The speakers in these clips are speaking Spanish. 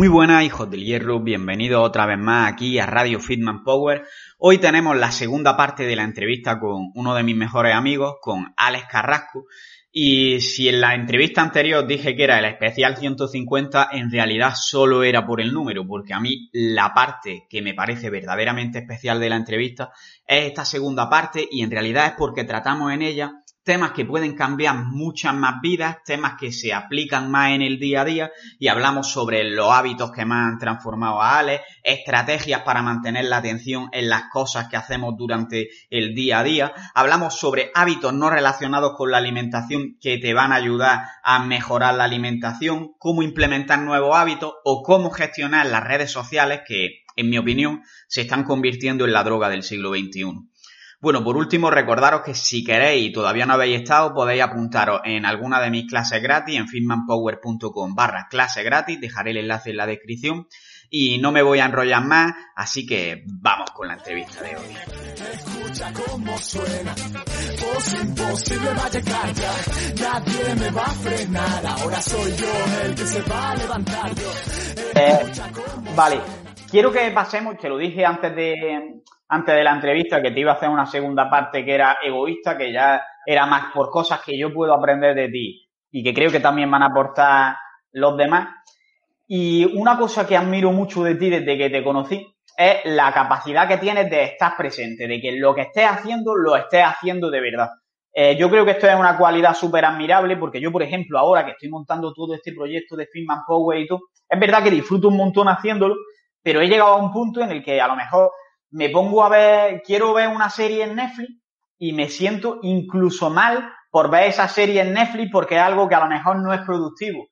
Muy buenas, hijos del hierro, bienvenidos otra vez más aquí a Radio Fitman Power. Hoy tenemos la segunda parte de la entrevista con uno de mis mejores amigos, con Alex Carrasco. Y si en la entrevista anterior dije que era el especial 150, en realidad solo era por el número, porque a mí la parte que me parece verdaderamente especial de la entrevista es esta segunda parte y en realidad es porque tratamos en ella temas que pueden cambiar muchas más vidas, temas que se aplican más en el día a día y hablamos sobre los hábitos que más han transformado a Alex, estrategias para mantener la atención en las cosas que hacemos durante el día a día, hablamos sobre hábitos no relacionados con la alimentación que te van a ayudar a mejorar la alimentación, cómo implementar nuevos hábitos o cómo gestionar las redes sociales que, en mi opinión, se están convirtiendo en la droga del siglo XXI. Bueno, por último, recordaros que si queréis y todavía no habéis estado, podéis apuntaros en alguna de mis clases gratis en fitmanpower.com barra clase gratis, dejaré el enlace en la descripción. Y no me voy a enrollar más, así que vamos con la entrevista de hoy. Escucha cómo suena, imposible va a llegar ya, nadie me va a frenar, ahora soy yo el que se va a levantar. Eh, vale, quiero que pasemos, te lo dije antes de antes de la entrevista que te iba a hacer una segunda parte que era egoísta, que ya era más por cosas que yo puedo aprender de ti y que creo que también van a aportar los demás. Y una cosa que admiro mucho de ti desde que te conocí es la capacidad que tienes de estar presente, de que lo que estés haciendo lo estés haciendo de verdad. Eh, yo creo que esto es una cualidad súper admirable porque yo, por ejemplo, ahora que estoy montando todo este proyecto de Fitman Power y todo, es verdad que disfruto un montón haciéndolo, pero he llegado a un punto en el que a lo mejor me pongo a ver, quiero ver una serie en Netflix y me siento incluso mal por ver esa serie en Netflix porque es algo que a lo mejor no es productivo.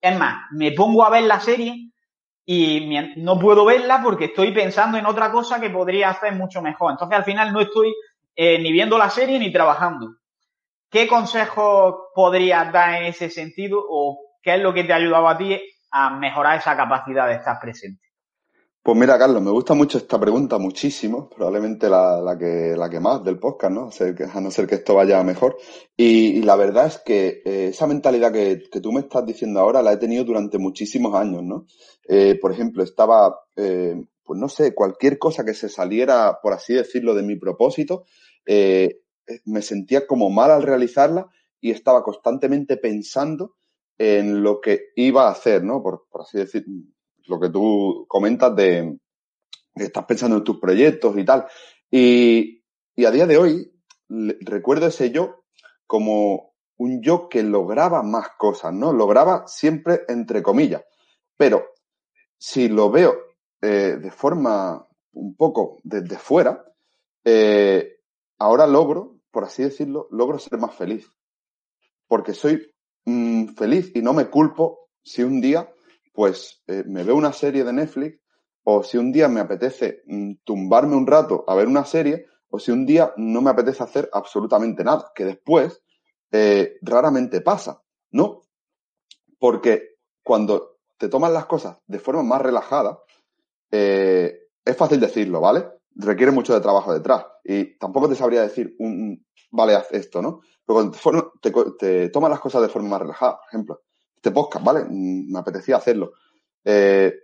Es más, me pongo a ver la serie y no puedo verla porque estoy pensando en otra cosa que podría hacer mucho mejor. Entonces al final no estoy eh, ni viendo la serie ni trabajando. ¿Qué consejos podrías dar en ese sentido o qué es lo que te ha ayudado a ti a mejorar esa capacidad de estar presente? Pues mira, Carlos, me gusta mucho esta pregunta, muchísimo, probablemente la, que, la que más del podcast, ¿no? A no ser que esto vaya mejor. Y, la verdad es que eh, esa mentalidad que, tú me estás diciendo ahora la he tenido durante muchísimos años, ¿no? Eh, por ejemplo, estaba, eh, pues no sé, cualquier cosa que se saliera, por así decirlo, de mi propósito, me sentía como mal al realizarla y estaba constantemente pensando en lo que iba a hacer, ¿no? Por, por así decirlo lo que tú comentas de que estás pensando en tus proyectos y tal. Y, a día de hoy recuerdo ese yo como un yo que lograba más cosas, ¿no? Lograba siempre entre comillas. Pero si lo veo eh, de forma un poco desde fuera, eh, ahora logro, por así decirlo, logro ser más feliz. Porque soy mm, feliz y no me culpo si un día pues eh, me veo una serie de Netflix o si un día me apetece mm, tumbarme un rato a ver una serie o si un día no me apetece hacer absolutamente nada, que después eh, raramente pasa, ¿no? Porque cuando te tomas las cosas de forma más relajada, eh, es fácil decirlo, ¿vale? Requiere mucho de trabajo detrás y tampoco te sabría decir, un, vale, haz esto, ¿no? Pero cuando te, te tomas las cosas de forma más relajada, por ejemplo, este podcast, ¿vale? Mm, me apetecía hacerlo. Eh,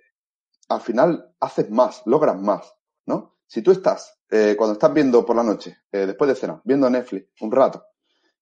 al final haces más, logras más, ¿no? Si tú estás, eh, cuando estás viendo por la noche, eh, después de cenar, viendo Netflix un rato,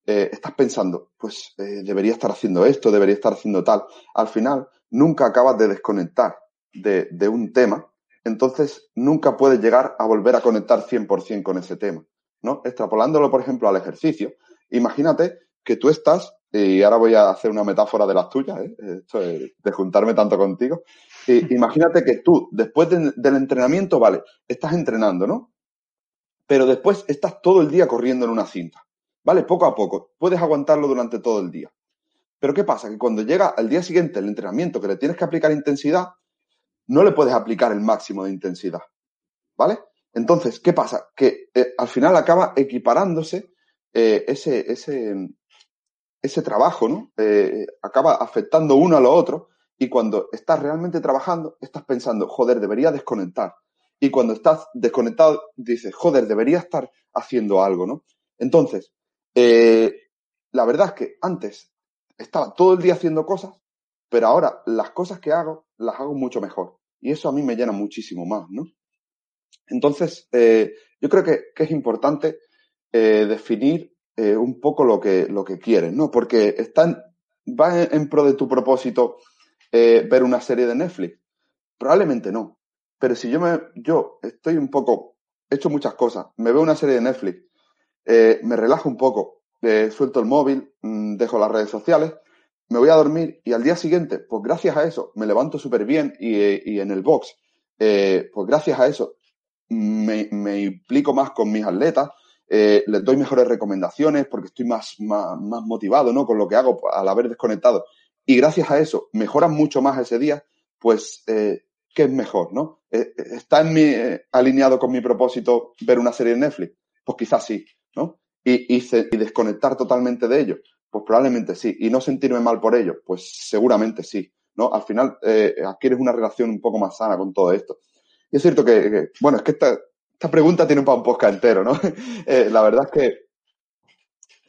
estás pensando, pues debería estar haciendo esto, debería estar haciendo tal. Al final, nunca acabas de desconectar de, de un tema, entonces nunca puedes llegar a volver a conectar 100% con ese tema, ¿no? Extrapolándolo, por ejemplo, al ejercicio, imagínate que tú estás y ahora voy a hacer una metáfora de las tuyas, ¿eh? Esto es de juntarme tanto contigo. Y, imagínate que tú, después del entrenamiento, vale, estás entrenando, ¿no? Pero después estás todo el día corriendo en una cinta, ¿vale? Poco a poco. Puedes aguantarlo durante todo el día. Pero ¿qué pasa? Que cuando llega al día siguiente el entrenamiento que le tienes que aplicar intensidad, no le puedes aplicar el máximo de intensidad, ¿vale? Entonces, ¿qué pasa? Que eh, al final acaba equiparándose eh, ese, ese, ese trabajo, ¿no? Eh, acaba afectando uno a lo otro y cuando estás realmente trabajando, estás pensando, joder, debería desconectar. Y cuando estás desconectado, dices, joder, debería estar haciendo algo, ¿no? Entonces, eh, la verdad es que antes estaba todo el día haciendo cosas pero ahora las cosas que hago las hago mucho mejor. Y eso a mí me llena muchísimo más, ¿no? Entonces, eh, yo creo que, es importante eh, definir eh, un poco lo que, lo que quieres, ¿no? Porque está va en, pro de tu propósito ver una serie de Netflix. Probablemente no. Pero si yo me, yo estoy un poco, he hecho muchas cosas, me veo una serie de Netflix, me relajo un poco, suelto el móvil, mm, dejo las redes sociales, me voy a dormir y al día siguiente, pues gracias a eso, me levanto súper bien y, en el box, pues gracias a eso, me, me implico más con mis atletas, eh, les doy mejores recomendaciones porque estoy más, más, motivado ¿no? con lo que hago al haber desconectado. Y gracias a eso mejoran mucho más ese día, pues, eh, ¿qué es mejor? ¿no? Eh, eh, ¿Está en mi, alineado con mi propósito ver una serie de Netflix? Pues quizás sí, ¿no? Y, y, desconectar totalmente de ello, pues probablemente sí. Y no sentirme mal por ello, pues seguramente sí, ¿no? Al final adquieres una relación un poco más sana con todo esto. Y es cierto que, bueno, es que esta, esta pregunta tiene un podcast entero, ¿no? Eh, la verdad es que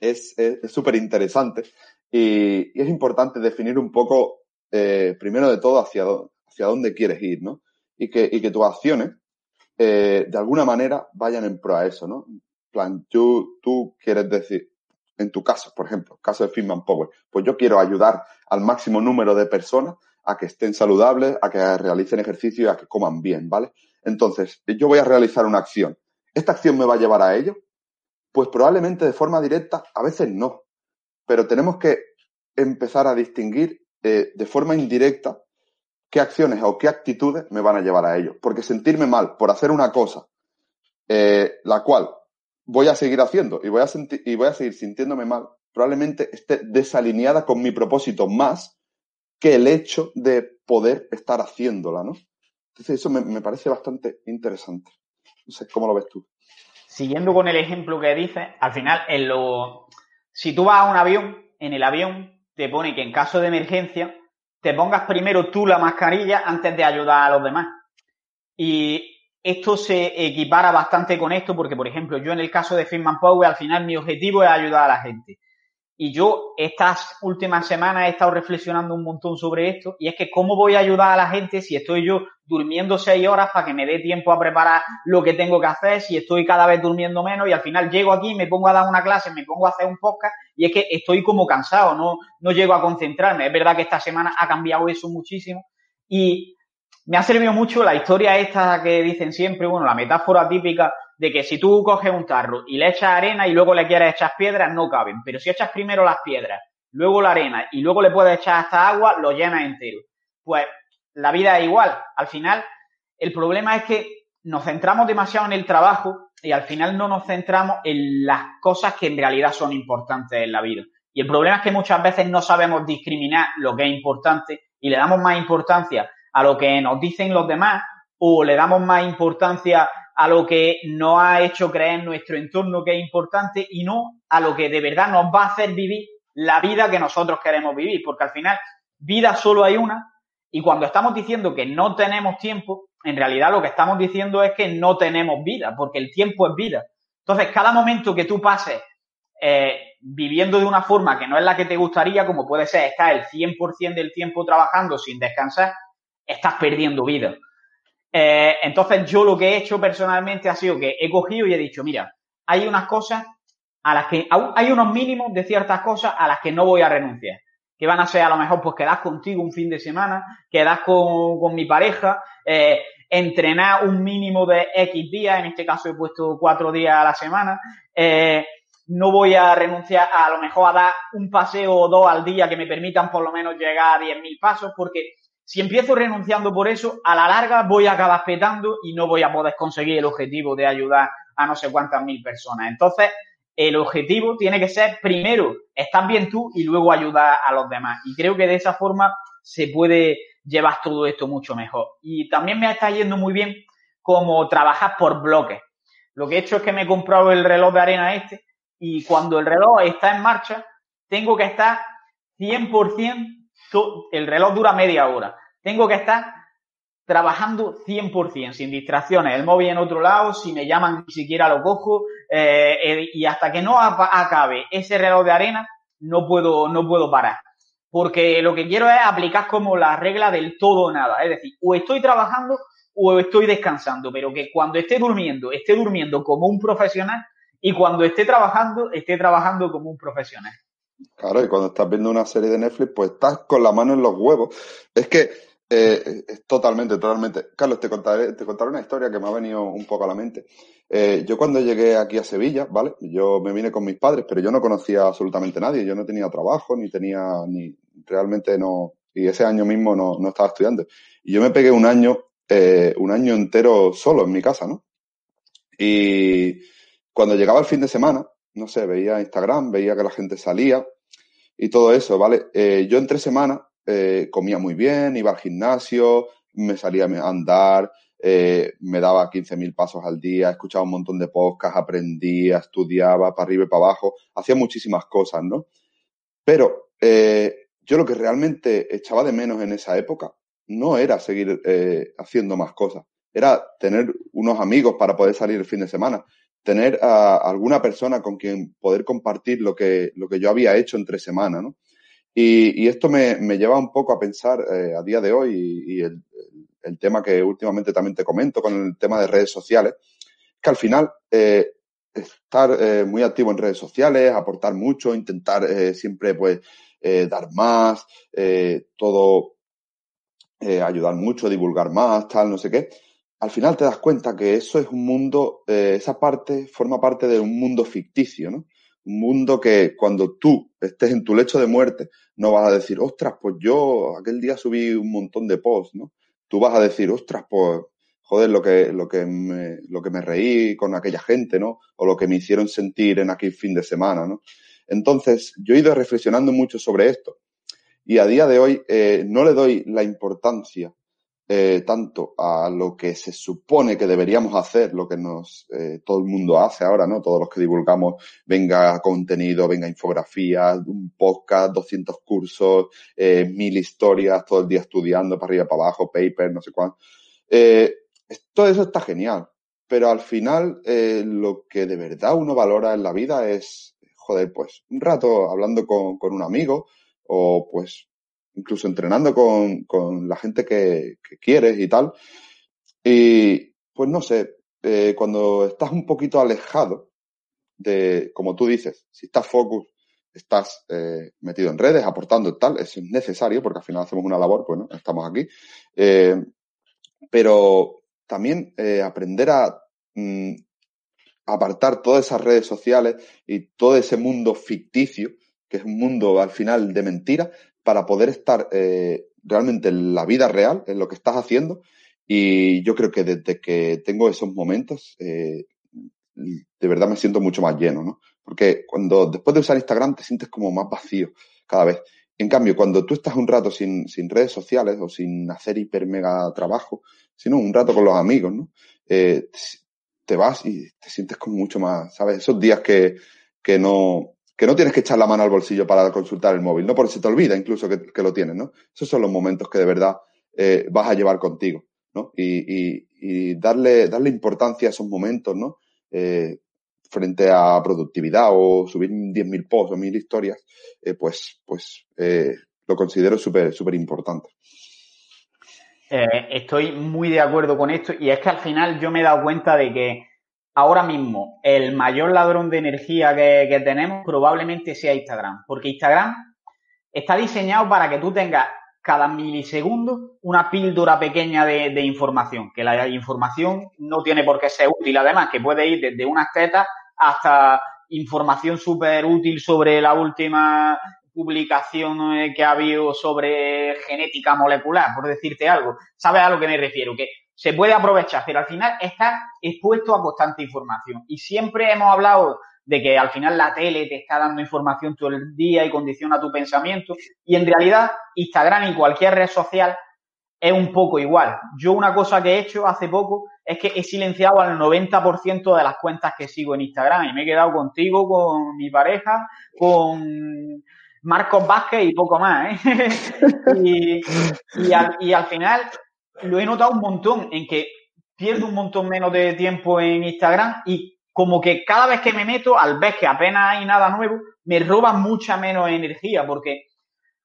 es súper interesante y, es importante definir un poco, eh, primero de todo, hacia, hacia dónde quieres ir, ¿no? Y que, y que tus acciones, eh, de alguna manera, vayan en pro a eso, ¿no? Plan, tú, tú quieres decir, en tu caso, por ejemplo, caso de Fitman Power, pues yo quiero ayudar al máximo número de personas a que estén saludables, a que realicen ejercicio y a que coman bien, ¿vale? Entonces, yo voy a realizar una acción. ¿Esta acción me va a llevar a ello? Pues probablemente de forma directa, a veces no. Pero tenemos que empezar a distinguir eh, de forma indirecta qué acciones o qué actitudes me van a llevar a ello. Porque sentirme mal por hacer una cosa, eh, la cual voy a seguir haciendo y voy a, y voy a seguir sintiéndome mal, probablemente esté desalineada con mi propósito más que el hecho de poder estar haciéndola, ¿no? Entonces eso me, parece bastante interesante. No sé, ¿cómo lo ves tú? Siguiendo con el ejemplo que dices, al final, en lo... si tú vas a un avión, en el avión te pone que en caso de emergencia te pongas primero tú la mascarilla antes de ayudar a los demás. Y esto se equipara bastante con esto porque, por ejemplo, yo en el caso de Firman Power, al final mi objetivo es ayudar a la gente. Y yo estas últimas semanas he estado reflexionando un montón sobre esto y es que cómo voy a ayudar a la gente si estoy yo durmiendo seis horas para que me dé tiempo a preparar lo que tengo que hacer, si estoy cada vez durmiendo menos y al final llego aquí, me pongo a dar una clase, me pongo a hacer un podcast y es que estoy como cansado, no, no llego a concentrarme. Es verdad que esta semana ha cambiado eso muchísimo y me ha servido mucho la historia esta que dicen siempre, bueno, la metáfora típica de que si tú coges un tarro y le echas arena y luego le quieres echar piedras, no caben. Pero si echas primero las piedras, luego la arena y luego le puedes echar hasta agua, lo llenas entero. Pues la vida es igual. Al final, el problema es que nos centramos demasiado en el trabajo y al final no nos centramos en las cosas que en realidad son importantes en la vida. Y el problema es que muchas veces no sabemos discriminar lo que es importante y le damos más importancia a lo que nos dicen los demás o le damos más importancia a lo que nos ha hecho creer nuestro entorno que es importante y no a lo que de verdad nos va a hacer vivir la vida que nosotros queremos vivir, porque al final vida solo hay una y cuando estamos diciendo que no tenemos tiempo, en realidad lo que estamos diciendo es que no tenemos vida, porque el tiempo es vida. Entonces, cada momento que tú pases eh, viviendo de una forma que no es la que te gustaría, como puede ser estar el 100% del tiempo trabajando sin descansar, estás perdiendo vida. Eh, entonces yo lo que he hecho personalmente ha sido que he cogido y he dicho, mira, hay unas cosas a las que, hay unos mínimos de ciertas cosas a las que no voy a renunciar. Que van a ser a lo mejor pues quedar contigo un fin de semana, quedar con, con mi pareja, eh, entrenar un mínimo de X días, en este caso he puesto cuatro días a la semana, eh, no voy a renunciar a, a lo mejor a dar un paseo o dos al día que me permitan por lo menos llegar a 10.000 pasos, porque si empiezo renunciando por eso, a la larga voy a acabar petando y no voy a poder conseguir el objetivo de ayudar a no sé cuántas mil personas. Entonces, el objetivo tiene que ser primero estar bien tú y luego ayudar a los demás. Y creo que de esa forma se puede llevar todo esto mucho mejor. Y también me está yendo muy bien como trabajar por bloques. Lo que he hecho es que me he comprado el reloj de arena este y cuando el reloj está en marcha, tengo que estar 100% el reloj dura media hora. Tengo que estar trabajando 100%, sin distracciones, el móvil en otro lado, si me llaman ni siquiera lo cojo, eh, eh, y hasta que no acabe ese reloj de arena, no puedo, no puedo parar. porque lo que quiero es aplicar como la regla del todo o nada. Es decir, o estoy trabajando o estoy descansando, pero que cuando esté durmiendo, esté durmiendo como un profesional y cuando esté trabajando, esté trabajando como un profesional. Claro, y cuando estás viendo una serie de Netflix, pues estás con la mano en los huevos. Es que eh, es totalmente, totalmente. Carlos, te contaré, te contaré una historia que me ha venido un poco a la mente. Eh, yo cuando llegué aquí a Sevilla, ¿vale? Yo me vine con mis padres, pero yo no conocía absolutamente a nadie. Yo no tenía trabajo, ni tenía, ni realmente no, y ese año mismo no, no estaba estudiando. Y yo me pegué un año, eh, un año entero solo en mi casa, ¿no? Y cuando llegaba el fin de semana, no sé, veía Instagram, veía que la gente salía y todo eso, ¿vale? Eh, yo en tres semanas eh, comía muy bien, iba al gimnasio, me salía a andar, eh, me daba 15.000 pasos al día, escuchaba un montón de podcasts, aprendía, estudiaba para arriba y para abajo, hacía muchísimas cosas, ¿no? Pero yo lo que realmente echaba de menos en esa época no era seguir haciendo más cosas, era tener unos amigos para poder salir el fin de semana, tener a alguna persona con quien poder compartir lo que, lo que yo había hecho entre semana, ¿no? Y, esto me, me, lleva un poco a pensar eh, a día de hoy y, el, tema que últimamente también te comento con el tema de redes sociales, que al final eh, estar eh, muy activo en redes sociales, aportar mucho, intentar eh, siempre pues eh, dar más, todo ayudar mucho, divulgar más, tal, no sé qué. Al final te das cuenta que eso es un mundo, eh, esa parte forma parte de un mundo ficticio, ¿no? un mundo que cuando tú estés en tu lecho de muerte, no vas a decir, ostras, pues yo aquel día subí un montón de posts, ¿no? Tú vas a decir, ostras, pues, joder, lo que, lo que me, lo que me reí con aquella gente, ¿no? O lo que me hicieron sentir en aquel fin de semana, ¿no? Entonces, yo he ido reflexionando mucho sobre esto. Y a día de hoy eh, no le doy la importancia eh, tanto a lo que se supone que deberíamos hacer, lo que nos eh, todo el mundo hace ahora, ¿no? Todos los que divulgamos, venga contenido, venga infografía, un podcast, 200 cursos, eh, mil historias, todo el día estudiando para arriba, para abajo, paper, no sé cuánto. Eh, todo eso está genial, pero al final lo que de verdad uno valora en la vida es, joder, pues un rato hablando con, con un amigo o pues incluso entrenando con, con la gente que, quieres y tal. Y pues no sé, eh, cuando estás un poquito alejado de, como tú dices, si estás focus, estás eh, metido en redes, aportando tal, eso es necesario porque al final hacemos una labor, pues no, estamos aquí. Eh, pero también aprender a mm, apartar todas esas redes sociales y todo ese mundo ficticio, que es un mundo al final de mentira, para poder estar eh, realmente en la vida real, en lo que estás haciendo. Y yo creo que desde que tengo esos momentos, eh, de verdad me siento mucho más lleno, ¿no? Porque cuando después de usar Instagram te sientes como más vacío cada vez. En cambio, cuando tú estás un rato sin, sin redes sociales o sin hacer hiper mega trabajo, sino un rato con los amigos, ¿no? Eh, te vas y te sientes como mucho más, ¿sabes? Esos días que, que no, que no tienes que echar la mano al bolsillo para consultar el móvil, no porque se te olvida incluso que, lo tienes, ¿no? Esos son los momentos que de verdad eh, vas a llevar contigo, ¿no? Y, darle, darle importancia a esos momentos, ¿no? Eh, frente a productividad o subir 10.000 posts o 1.000 historias, eh, pues, pues lo considero súper, súper importante. Estoy muy de acuerdo con esto y es que al final yo me he dado cuenta de que ahora mismo el mayor ladrón de energía que, tenemos probablemente sea Instagram, porque Instagram está diseñado para que tú tengas cada milisegundo una píldora pequeña de, información, que la información no tiene por qué ser útil, además que puede ir desde unas tetas hasta información súper útil sobre la última publicación que ha habido sobre genética molecular, por decirte algo. ¿Sabes a lo que me refiero? Se puede aprovechar, pero al final está expuesto a constante información. Y siempre hemos hablado de que al final la tele te está dando información todo el día y condiciona tu pensamiento. Y en realidad Instagram y cualquier red social es un poco igual. Yo una cosa que he hecho hace poco es que he silenciado al 90% de las cuentas que sigo en Instagram y me he quedado contigo, con mi pareja, con Marcos Vázquez y poco más. ¿eh? y, y, al, y al final lo he notado un montón en que pierdo un montón menos de tiempo en Instagram y como que cada vez que me meto, al ver que apenas hay nada nuevo, me roba mucha menos energía porque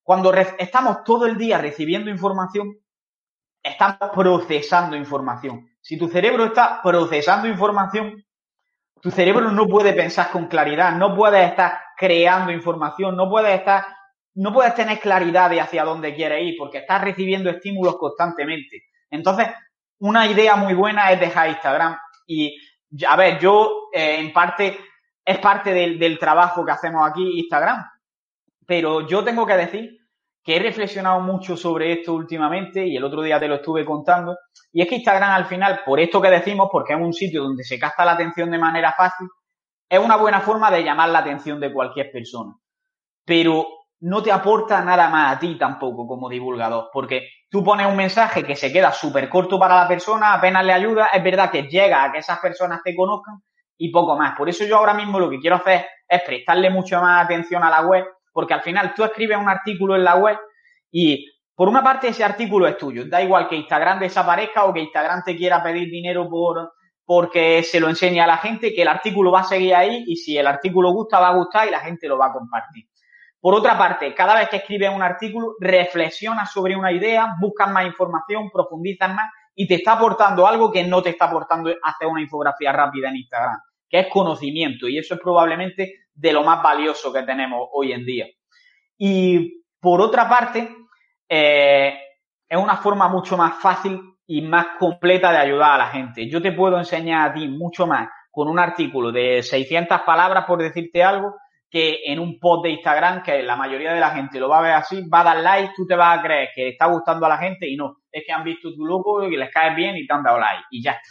cuando estamos todo el día recibiendo información, estamos procesando información. Si tu cerebro está procesando información, tu cerebro no puede pensar con claridad, no puedes estar creando información, no puedes estar, no puedes tener claridad de hacia dónde quieres ir, porque estás recibiendo estímulos constantemente. Entonces, una idea muy buena es dejar Instagram. Y, a ver, yo, eh, en parte, es parte del, del trabajo que hacemos aquí, Instagram. Pero yo tengo que decir que he reflexionado mucho sobre esto últimamente y el otro día te lo estuve contando. Y es que Instagram al final, por esto que decimos, porque es un sitio donde se capta la atención de manera fácil, es una buena forma de llamar la atención de cualquier persona. Pero no te aporta nada más a ti tampoco como divulgador, porque tú pones un mensaje que se queda súper corto para la persona, apenas le ayuda, es verdad que llega a que esas personas te conozcan y poco más. Por eso yo ahora mismo lo que quiero hacer es prestarle mucho más atención a la web porque al final tú escribes un artículo en la web y por una parte ese artículo es tuyo, da igual que Instagram desaparezca o que Instagram te quiera pedir dinero por porque se lo enseña a la gente, que el artículo va a seguir ahí y si el artículo gusta, va a gustar y la gente lo va a compartir. Por otra parte, cada vez que escribes un artículo, reflexionas sobre una idea, buscas más información, profundizas más y te está aportando algo que no te está aportando hacer una infografía rápida en Instagram, que es conocimiento y eso es probablemente de lo más valioso que tenemos hoy en día. Y por otra parte, eh, es una forma mucho más fácil y más completa de ayudar a la gente. Yo te puedo enseñar a ti mucho más con un artículo de 600 palabras, por decirte algo, que en un post de Instagram, que la mayoría de la gente lo va a ver así, va a dar like, tú te vas a creer que está gustando a la gente y no, es que han visto tu logo y les caes bien y te han dado like y ya está.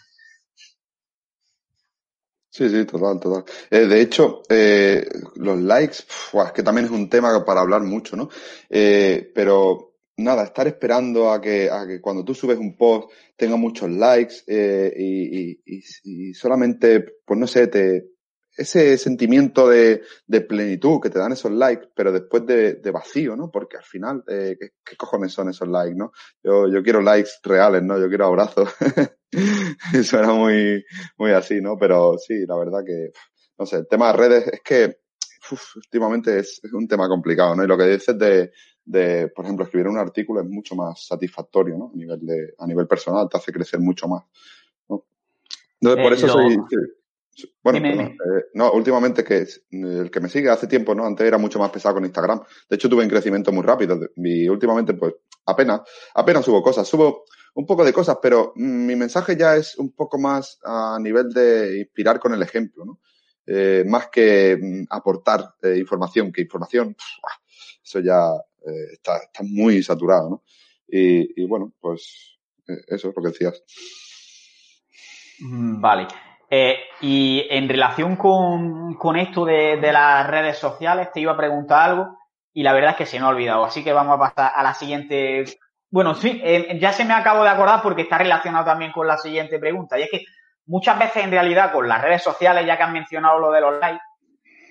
Sí, sí, total, total. Eh, de hecho, eh, los likes, es que también es un tema para hablar mucho, ¿no? Eh, pero nada, estar esperando a que, a que cuando tú subes un post tenga muchos likes y, y, y, solamente, pues no sé, te, ese sentimiento de, de, plenitud que te dan esos likes, pero después de, de vacío, ¿no? Porque al final, eh, ¿qué, ¿qué, cojones son esos likes, no? Yo, yo quiero likes reales, ¿no? Yo quiero abrazos. Suena muy, muy así, ¿no? Pero sí, la verdad que, no sé, el tema de redes es que uf, últimamente es, es, un tema complicado, ¿no? Y lo que dices de, de, por ejemplo, escribir un artículo es mucho más satisfactorio, ¿no? A nivel de, a nivel personal te hace crecer mucho más, ¿no? Entonces, por eh, eso lo... soy, sí, bueno, dime, dime. Eh, no, últimamente que el que me sigue hace tiempo, ¿no? Antes era mucho más pesado con Instagram. De hecho, tuve un crecimiento muy rápido y últimamente, pues, apenas, apenas subo cosas. Subo un poco de cosas, pero mi mensaje ya es un poco más a nivel de inspirar con el ejemplo, ¿no? Eh, más que mm, aportar eh, información, que información, pff, eso ya eh, está, está, muy saturado, ¿no? Y, y bueno, pues eso es lo que decías. Mm, vale. Eh, y en relación con, con esto de, de, las redes sociales, te iba a preguntar algo y la verdad es que se me ha olvidado. Así que vamos a pasar a la siguiente. Bueno, sí, eh, ya se me acabo de acordar porque está relacionado también con la siguiente pregunta. Y es que muchas veces en realidad con las redes sociales, ya que han mencionado lo de los likes,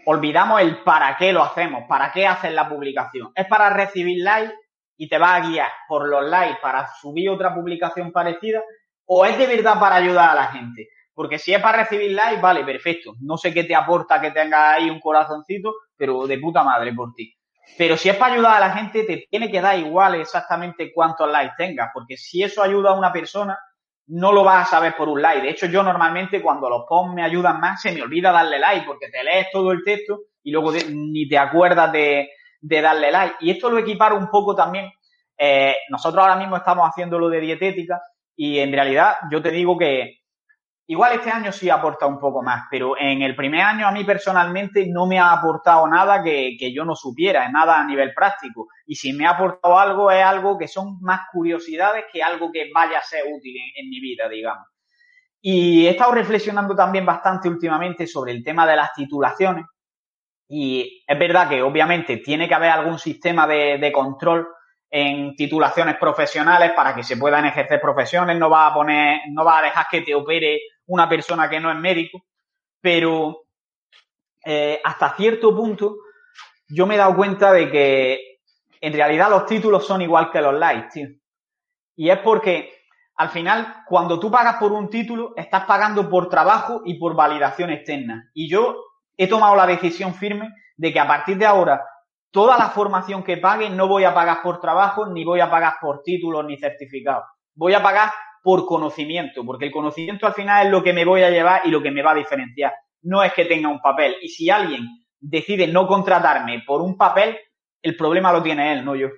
olvidamos el para qué lo hacemos, para qué haces la publicación. ¿Es para recibir likes y te va a guiar por los likes para subir otra publicación parecida? ¿O es de verdad para ayudar a la gente? Porque si es para recibir likes, vale, perfecto. No sé qué te aporta que tengas ahí un corazoncito, pero de puta madre por ti. Pero si es para ayudar a la gente, te tiene que dar igual exactamente cuántos likes tengas, porque si eso ayuda a una persona, no lo vas a saber por un like. De hecho, yo normalmente cuando los posts me ayudan más, se me olvida darle like, porque te lees todo el texto y luego ni te acuerdas de, de, darle like. Y esto lo equiparo un poco también. Eh, nosotros ahora mismo estamos haciendo lo de dietética y en realidad yo te digo que Igual este año sí aporta un poco más, pero en el primer año a mí personalmente no me ha aportado nada que, que, yo no supiera, nada a nivel práctico. Y si me ha aportado algo, es algo que son más curiosidades que algo que vaya a ser útil en, mi vida, digamos. Y he estado reflexionando también bastante últimamente sobre el tema de las titulaciones. Y es verdad que obviamente tiene que haber algún sistema de, de control en titulaciones profesionales para que se puedan ejercer profesiones, no va a poner, no va a dejar que te opere una persona que no es médico, pero eh, hasta cierto punto yo me he dado cuenta de que en realidad los títulos son igual que los likes, tío. Y es porque al final, cuando tú pagas por un título, estás pagando por trabajo y por validación externa. Y yo he tomado la decisión firme de que a partir de ahora toda la formación que pague no voy a pagar por trabajo, ni voy a pagar por títulos ni certificados. Voy a pagar por conocimiento, porque el conocimiento al final es lo que me voy a llevar y lo que me va a diferenciar. No es que tenga un papel. Y si alguien decide no contratarme por un papel, el problema lo tiene él, no yo.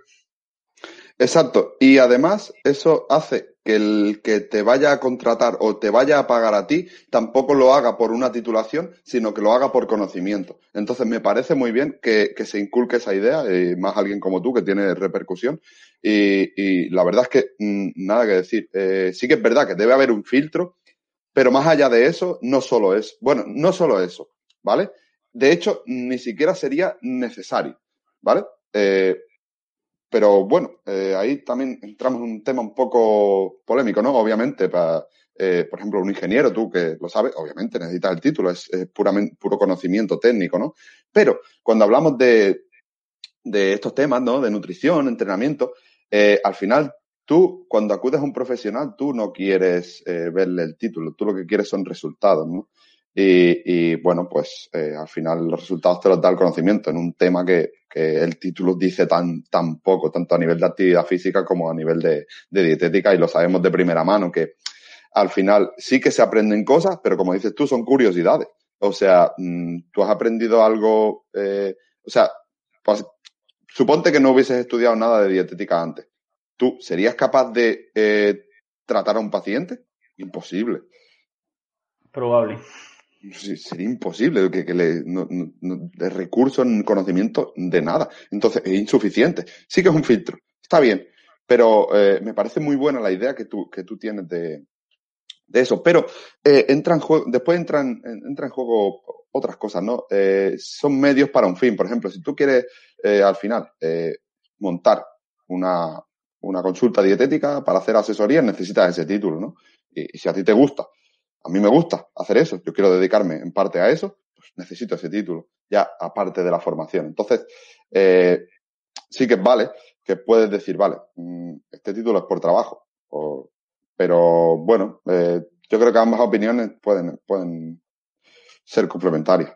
Exacto. Y además eso hace que el que te vaya a contratar o te vaya a pagar a ti tampoco lo haga por una titulación, sino que lo haga por conocimiento. Entonces me parece muy bien que, se inculque esa idea, y más alguien como tú que tiene repercusión. Y, la verdad es que mm, nada que decir. Eh, sí que es verdad que debe haber un filtro, pero más allá de eso, no solo es, bueno, no solo eso, ¿vale? De hecho, ni siquiera sería necesario, ¿vale? Eh, pero bueno, eh, ahí también entramos en un tema un poco polémico, ¿no? Obviamente, para, eh, por ejemplo, un ingeniero, tú que lo sabes, obviamente necesitas el título, es, puramente, puro conocimiento técnico, ¿no? Pero cuando hablamos de, de estos temas, ¿no? De nutrición, entrenamiento, eh, al final tú, cuando acudes a un profesional, tú no quieres verle el título, tú lo que quieres son resultados, ¿no? Y, bueno, pues eh, al final los resultados te los da el conocimiento en un tema que, el título dice tan, tan poco, tanto a nivel de actividad física como a nivel de, de, dietética, y lo sabemos de primera mano, que al final sí que se aprenden cosas, pero como dices tú, son curiosidades. O sea, mm, tú has aprendido algo, eh, o sea, pues, suponte que no hubieses estudiado nada de dietética antes. ¿Tú serías capaz de eh, tratar a un paciente? Imposible. Probable sería imposible que, le, no, de recursos, conocimiento, de nada. Entonces, es insuficiente. Sí que es un filtro, está bien, pero eh, me parece muy buena la idea que tú, que tú tienes de, de eso. Pero eh, entra en juego, después entran, entra en juego otras cosas, ¿no? Eh, son medios para un fin. Por ejemplo, si tú quieres eh, al final eh, montar una, una consulta dietética para hacer asesoría, necesitas ese título, ¿no? y si a ti te gusta a mí me gusta hacer eso, yo quiero dedicarme en parte a eso, pues necesito ese título, ya aparte de la formación. Entonces, eh, sí que vale, que puedes decir, vale, mm, este título es por trabajo, pero bueno, eh, yo creo que ambas opiniones pueden, pueden ser complementarias.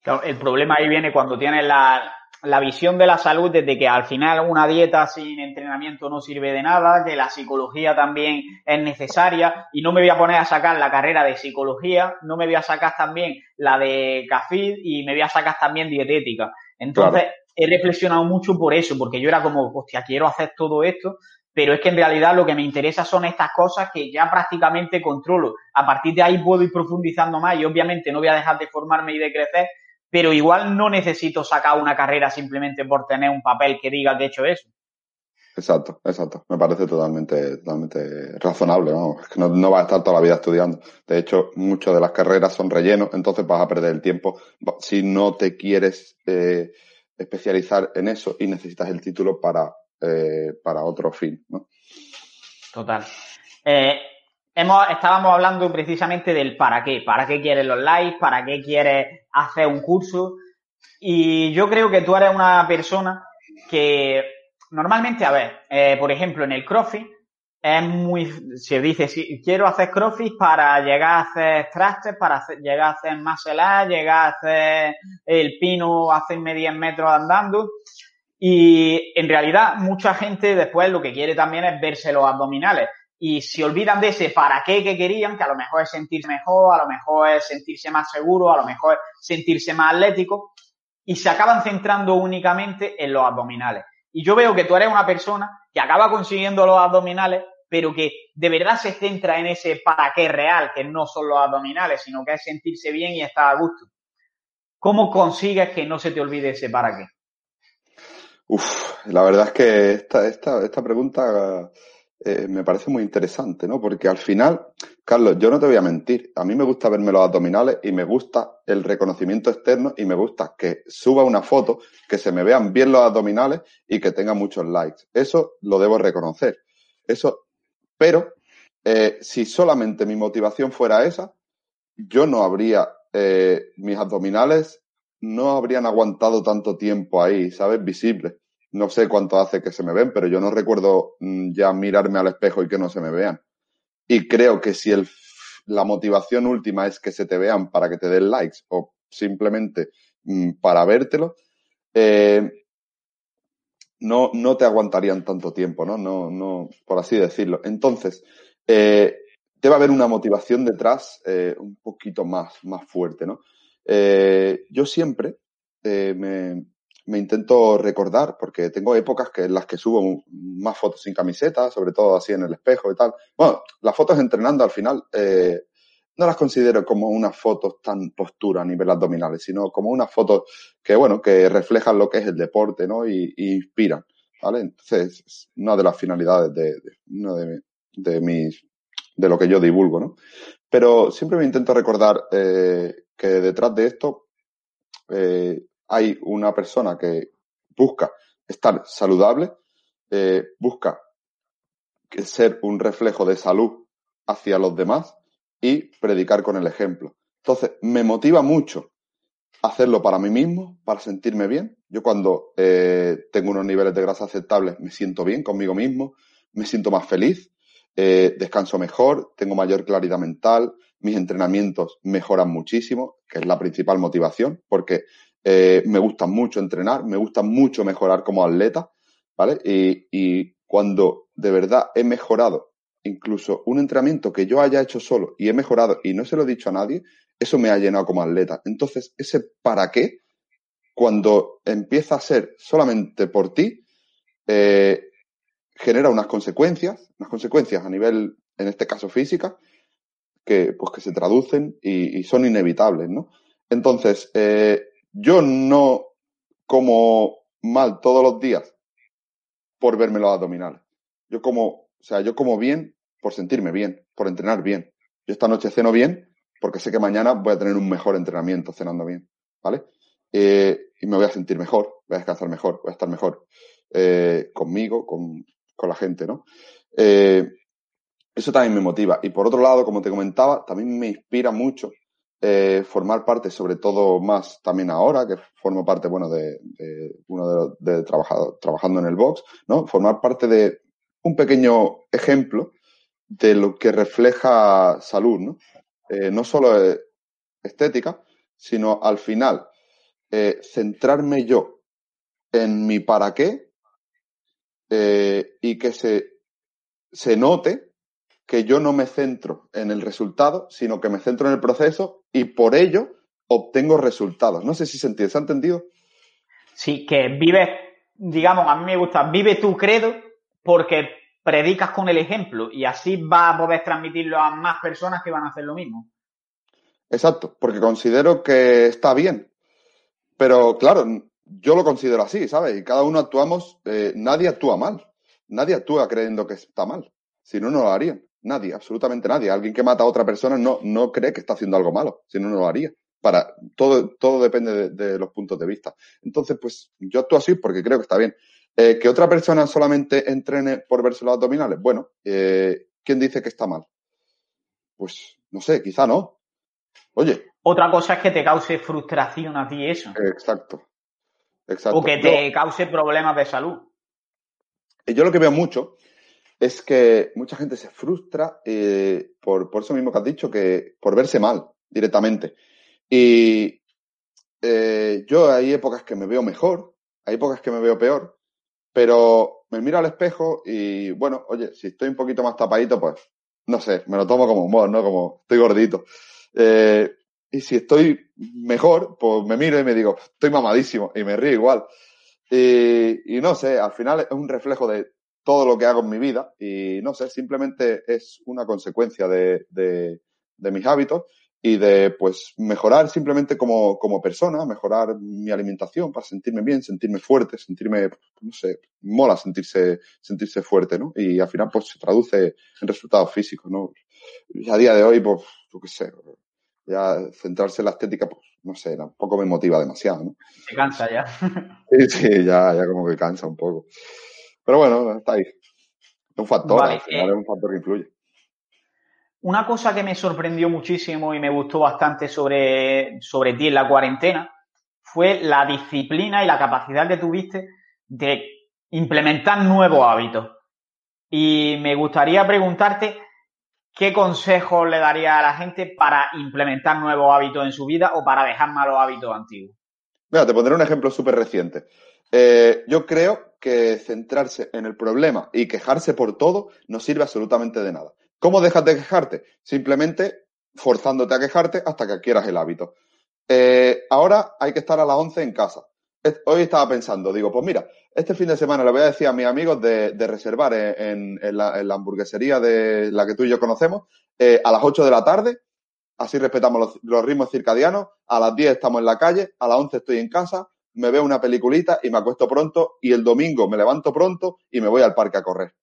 Claro, el problema ahí viene cuando tienes la, la visión de la salud desde que al final una dieta sin entrenamiento no sirve de nada, que la psicología también es necesaria y no me voy a poner a sacar la carrera de psicología, no me voy a sacar también la de CAFID y me voy a sacar también dietética. Entonces he reflexionado mucho por eso, porque yo era como, hostia, quiero hacer todo esto, pero es que en realidad lo que me interesa son estas cosas que ya prácticamente controlo. A partir de ahí puedo ir profundizando más y obviamente no voy a dejar de formarme y de crecer, pero igual no necesito sacar una carrera simplemente por tener un papel que diga que he hecho eso. Exacto, exacto. Me parece totalmente, totalmente razonable, ¿no? Es que no, no vas a estar toda la vida estudiando. De hecho, muchas de las carreras son relleno, entonces vas a perder el tiempo si no te quieres eh, especializar en eso y necesitas el título para, eh, para otro fin, ¿no? Total. Eh, hemos, estábamos hablando precisamente del para qué. ¿Para qué quieres los likes? ¿Para qué quieres hacer un curso? Y yo creo que tú eres una persona que normalmente, a ver, eh, por ejemplo, en el CrossFit es muy, se dice, si quiero hacer CrossFit para llegar a hacer trastes, para llegar a hacer muscle llegar a hacer el pino, hacerme 10 metros andando. Y en realidad mucha gente después lo que quiere también es verse los abdominales y se olvidan de ese para qué que querían, que a lo mejor es sentirse mejor, a lo mejor es sentirse más seguro, a lo mejor es sentirse más atlético, y se acaban centrando únicamente en los abdominales. Y yo veo que tú eres una persona que acaba consiguiendo los abdominales, pero que de verdad se centra en ese para qué real, que no son los abdominales, sino que es sentirse bien y estar a gusto. ¿Cómo consigues que no se te olvide ese para qué? Uf, la verdad es que esta, esta, esta pregunta eh, me parece muy interesante, ¿no? Porque al final, Carlos, yo no te voy a mentir, a mí me gusta verme los abdominales y me gusta el reconocimiento externo y me gusta que suba una foto, que se me vean bien los abdominales y que tenga muchos likes. Eso lo debo reconocer. Eso, pero eh, si solamente mi motivación fuera esa, yo no habría, eh, mis abdominales no habrían aguantado tanto tiempo ahí, ¿sabes? Visibles. No sé cuánto hace que se me ven, pero yo no recuerdo mm, ya mirarme al espejo y que no se me vean. Y creo que si el, la motivación última es que se te vean para que te den likes o simplemente mm, para vértelo, eh, no, no te aguantarían tanto tiempo, ¿no? No, no, por así decirlo. Entonces, eh, debe haber una motivación detrás eh, un poquito más, más fuerte, ¿no? Yo siempre me, me, intento recordar, porque tengo épocas que en las que subo más fotos sin camiseta, sobre todo así en el espejo y tal. Bueno, las fotos entrenando al final eh, no las considero como unas fotos tan postura a nivel abdominales, sino como unas fotos que, bueno, que reflejan lo que es el deporte, ¿no? Y, inspiran, ¿vale? Entonces, es una de las finalidades de, de, uno de, de mis, de lo que yo divulgo, ¿no? Pero siempre me intento recordar eh, que detrás de esto eh, hay una persona que busca estar saludable, eh, busca ser un reflejo de salud hacia los demás y predicar con el ejemplo. Entonces, me motiva mucho hacerlo para mí mismo, para sentirme bien. Yo cuando eh, tengo unos niveles de grasa aceptables me siento bien conmigo mismo, me siento más feliz, eh, descanso mejor, tengo mayor claridad mental, mis entrenamientos mejoran muchísimo, que es la principal motivación, porque eh, me gusta mucho entrenar, me gusta mucho mejorar como atleta, ¿vale? Y, y cuando de verdad he mejorado incluso un entrenamiento que yo haya hecho solo y he mejorado y no se lo he dicho a nadie, eso me ha llenado como atleta. Entonces, ese para qué, cuando empieza a ser solamente por ti, eh, genera unas consecuencias, unas consecuencias a nivel, en este caso física, que, pues, que se traducen y, y son inevitables, ¿no? Entonces, eh, yo no como mal todos los días por verme los abdominales. Yo como, o sea, yo como bien por sentirme bien, por entrenar bien. Yo esta noche ceno bien porque sé que mañana voy a tener un mejor entrenamiento cenando bien, ¿vale? Eh, y me voy a sentir mejor, voy a descansar mejor, voy a estar mejor eh, conmigo, con, con, la gente, ¿no? Eh, eso también me motiva. Y por otro lado, como te comentaba, también me inspira mucho eh, formar parte, sobre todo más también ahora, que formo parte, bueno, de, uno de, los, de trabajado, trabajando en el box, ¿no? Formar parte de un pequeño ejemplo de lo que refleja salud, ¿no? Eh, no solo estética, sino al final eh, centrarme yo en mi para qué eh, y que se, se note que yo no me centro en el resultado, sino que me centro en el proceso y por ello obtengo resultados. No sé si se entiende, ¿se ha entendido? Sí, que vives, digamos, a mí me gusta, vive tu credo porque predicas con el ejemplo y así vas a poder transmitirlo a más personas que van a hacer lo mismo. Exacto, porque considero que está bien. Pero claro, yo lo considero así, ¿sabes? Y cada uno actuamos, eh, nadie actúa mal. Nadie actúa creyendo que está mal. Si no, no lo harían. Nadie, absolutamente nadie. Alguien que mata a otra persona no, no cree que está haciendo algo malo. Si no, no lo haría. Para, todo, todo depende de, de los puntos de vista. Entonces, pues, yo actúo así porque creo que está bien. Eh, que otra persona solamente entrene por verse los abdominales. Bueno, eh, ¿quién dice que está mal? Pues no sé, quizá no. Oye. Otra cosa es que te cause frustración a ti eso. Exacto. Exacto. O que te yo, cause problemas de salud. Yo lo que veo mucho es que mucha gente se frustra eh, por, por eso mismo que has dicho, que por verse mal directamente. Y eh, yo hay épocas que me veo mejor, hay épocas que me veo peor, pero me miro al espejo y bueno, oye, si estoy un poquito más tapadito, pues no sé, me lo tomo como humor, ¿no? Como estoy gordito. Eh, y si estoy mejor, pues me miro y me digo, estoy mamadísimo y me río igual. Y, y no sé, al final es un reflejo de todo lo que hago en mi vida y no sé, simplemente es una consecuencia de, de, de mis hábitos y de pues mejorar simplemente como, como persona, mejorar mi alimentación para sentirme bien, sentirme fuerte, sentirme, no sé, mola sentirse, sentirse fuerte, ¿no? Y al final pues se traduce en resultados físicos, ¿no? Y a día de hoy, pues, yo qué sé, ya centrarse en la estética, pues, no sé, tampoco me motiva demasiado, ¿no? Se cansa ya. sí, sí, ya, ya como que cansa un poco. Pero bueno, está ahí. Es un factor, vale, al final eh... es un factor que influye. Una cosa que me sorprendió muchísimo y me gustó bastante sobre, sobre ti en la cuarentena fue la disciplina y la capacidad que tuviste de implementar nuevos hábitos. Y me gustaría preguntarte qué consejos le daría a la gente para implementar nuevos hábitos en su vida o para dejar malos hábitos antiguos. Mira, te pondré un ejemplo súper reciente. Eh, yo creo que centrarse en el problema y quejarse por todo no sirve absolutamente de nada. ¿Cómo dejas de quejarte? Simplemente forzándote a quejarte hasta que adquieras el hábito. Eh, ahora hay que estar a las 11 en casa. Hoy estaba pensando, digo, pues mira, este fin de semana le voy a decir a mis amigos de, reservar en, la, hamburguesería de la que tú y yo conocemos eh, a las 8 de la tarde, así respetamos los, ritmos circadianos, a las 10 estamos en la calle, a las 11 estoy en casa, me veo una peliculita y me acuesto pronto y el domingo me levanto pronto y me voy al parque a correr.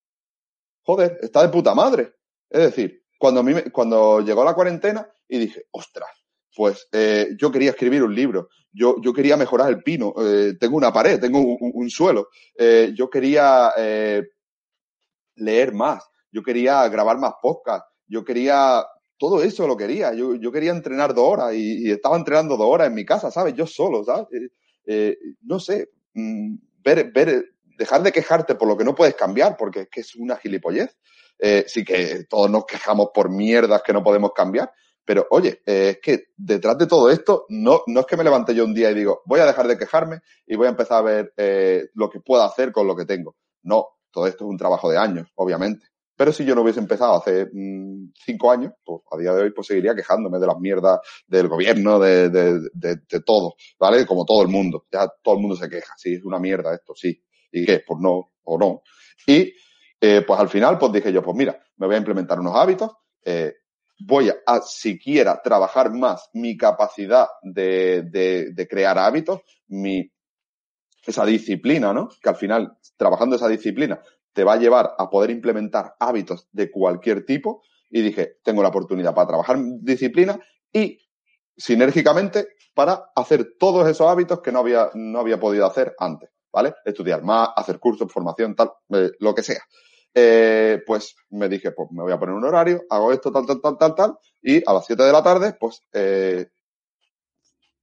Joder, está de puta madre. Es decir, cuando, a mí, cuando llegó la cuarentena y dije, ostras, pues eh, yo quería escribir un libro, yo, yo quería mejorar el pino, eh, tengo una pared, tengo un, suelo, eh, yo quería leer más, yo quería grabar más podcasts, yo quería, todo eso lo quería, yo, yo quería entrenar dos horas y, estaba entrenando dos horas en mi casa, ¿sabes? Yo solo, ¿sabes? No sé, mm, ver, ver, dejar de quejarte por lo que no puedes cambiar, porque es que es una gilipollez. sí que todos nos quejamos por mierdas que no podemos cambiar, pero oye, eh, es que detrás de todo esto, no, no es que me levante yo un día y digo, voy a dejar de quejarme y voy a empezar a ver eh, lo que puedo hacer con lo que tengo. No, todo esto es un trabajo de años, obviamente. Pero si yo no hubiese empezado hace mm, cinco años, pues a día de hoy pues seguiría quejándome de las mierdas del gobierno, de, de, de, todo, ¿vale? Como todo el mundo. Ya todo el mundo se queja. Sí, es una mierda esto, sí. ¿Y qué? Pues no, o no. Y eh, pues al final pues dije yo, pues mira, me voy a implementar unos hábitos. Eh, voy a, siquiera trabajar más mi capacidad de, de, crear hábitos, mi, esa disciplina, ¿no? Que al final, trabajando esa disciplina, te va a llevar a poder implementar hábitos de cualquier tipo. Y dije, tengo la oportunidad para trabajar disciplina y sinérgicamente para hacer todos esos hábitos que no había, no había podido hacer antes, ¿vale? Estudiar más, hacer cursos, formación, tal, eh, lo que sea. Eh, pues me dije, pues me voy a poner un horario, hago esto, tal, tal, tal, tal, tal, y a las 7 de la tarde, pues eh,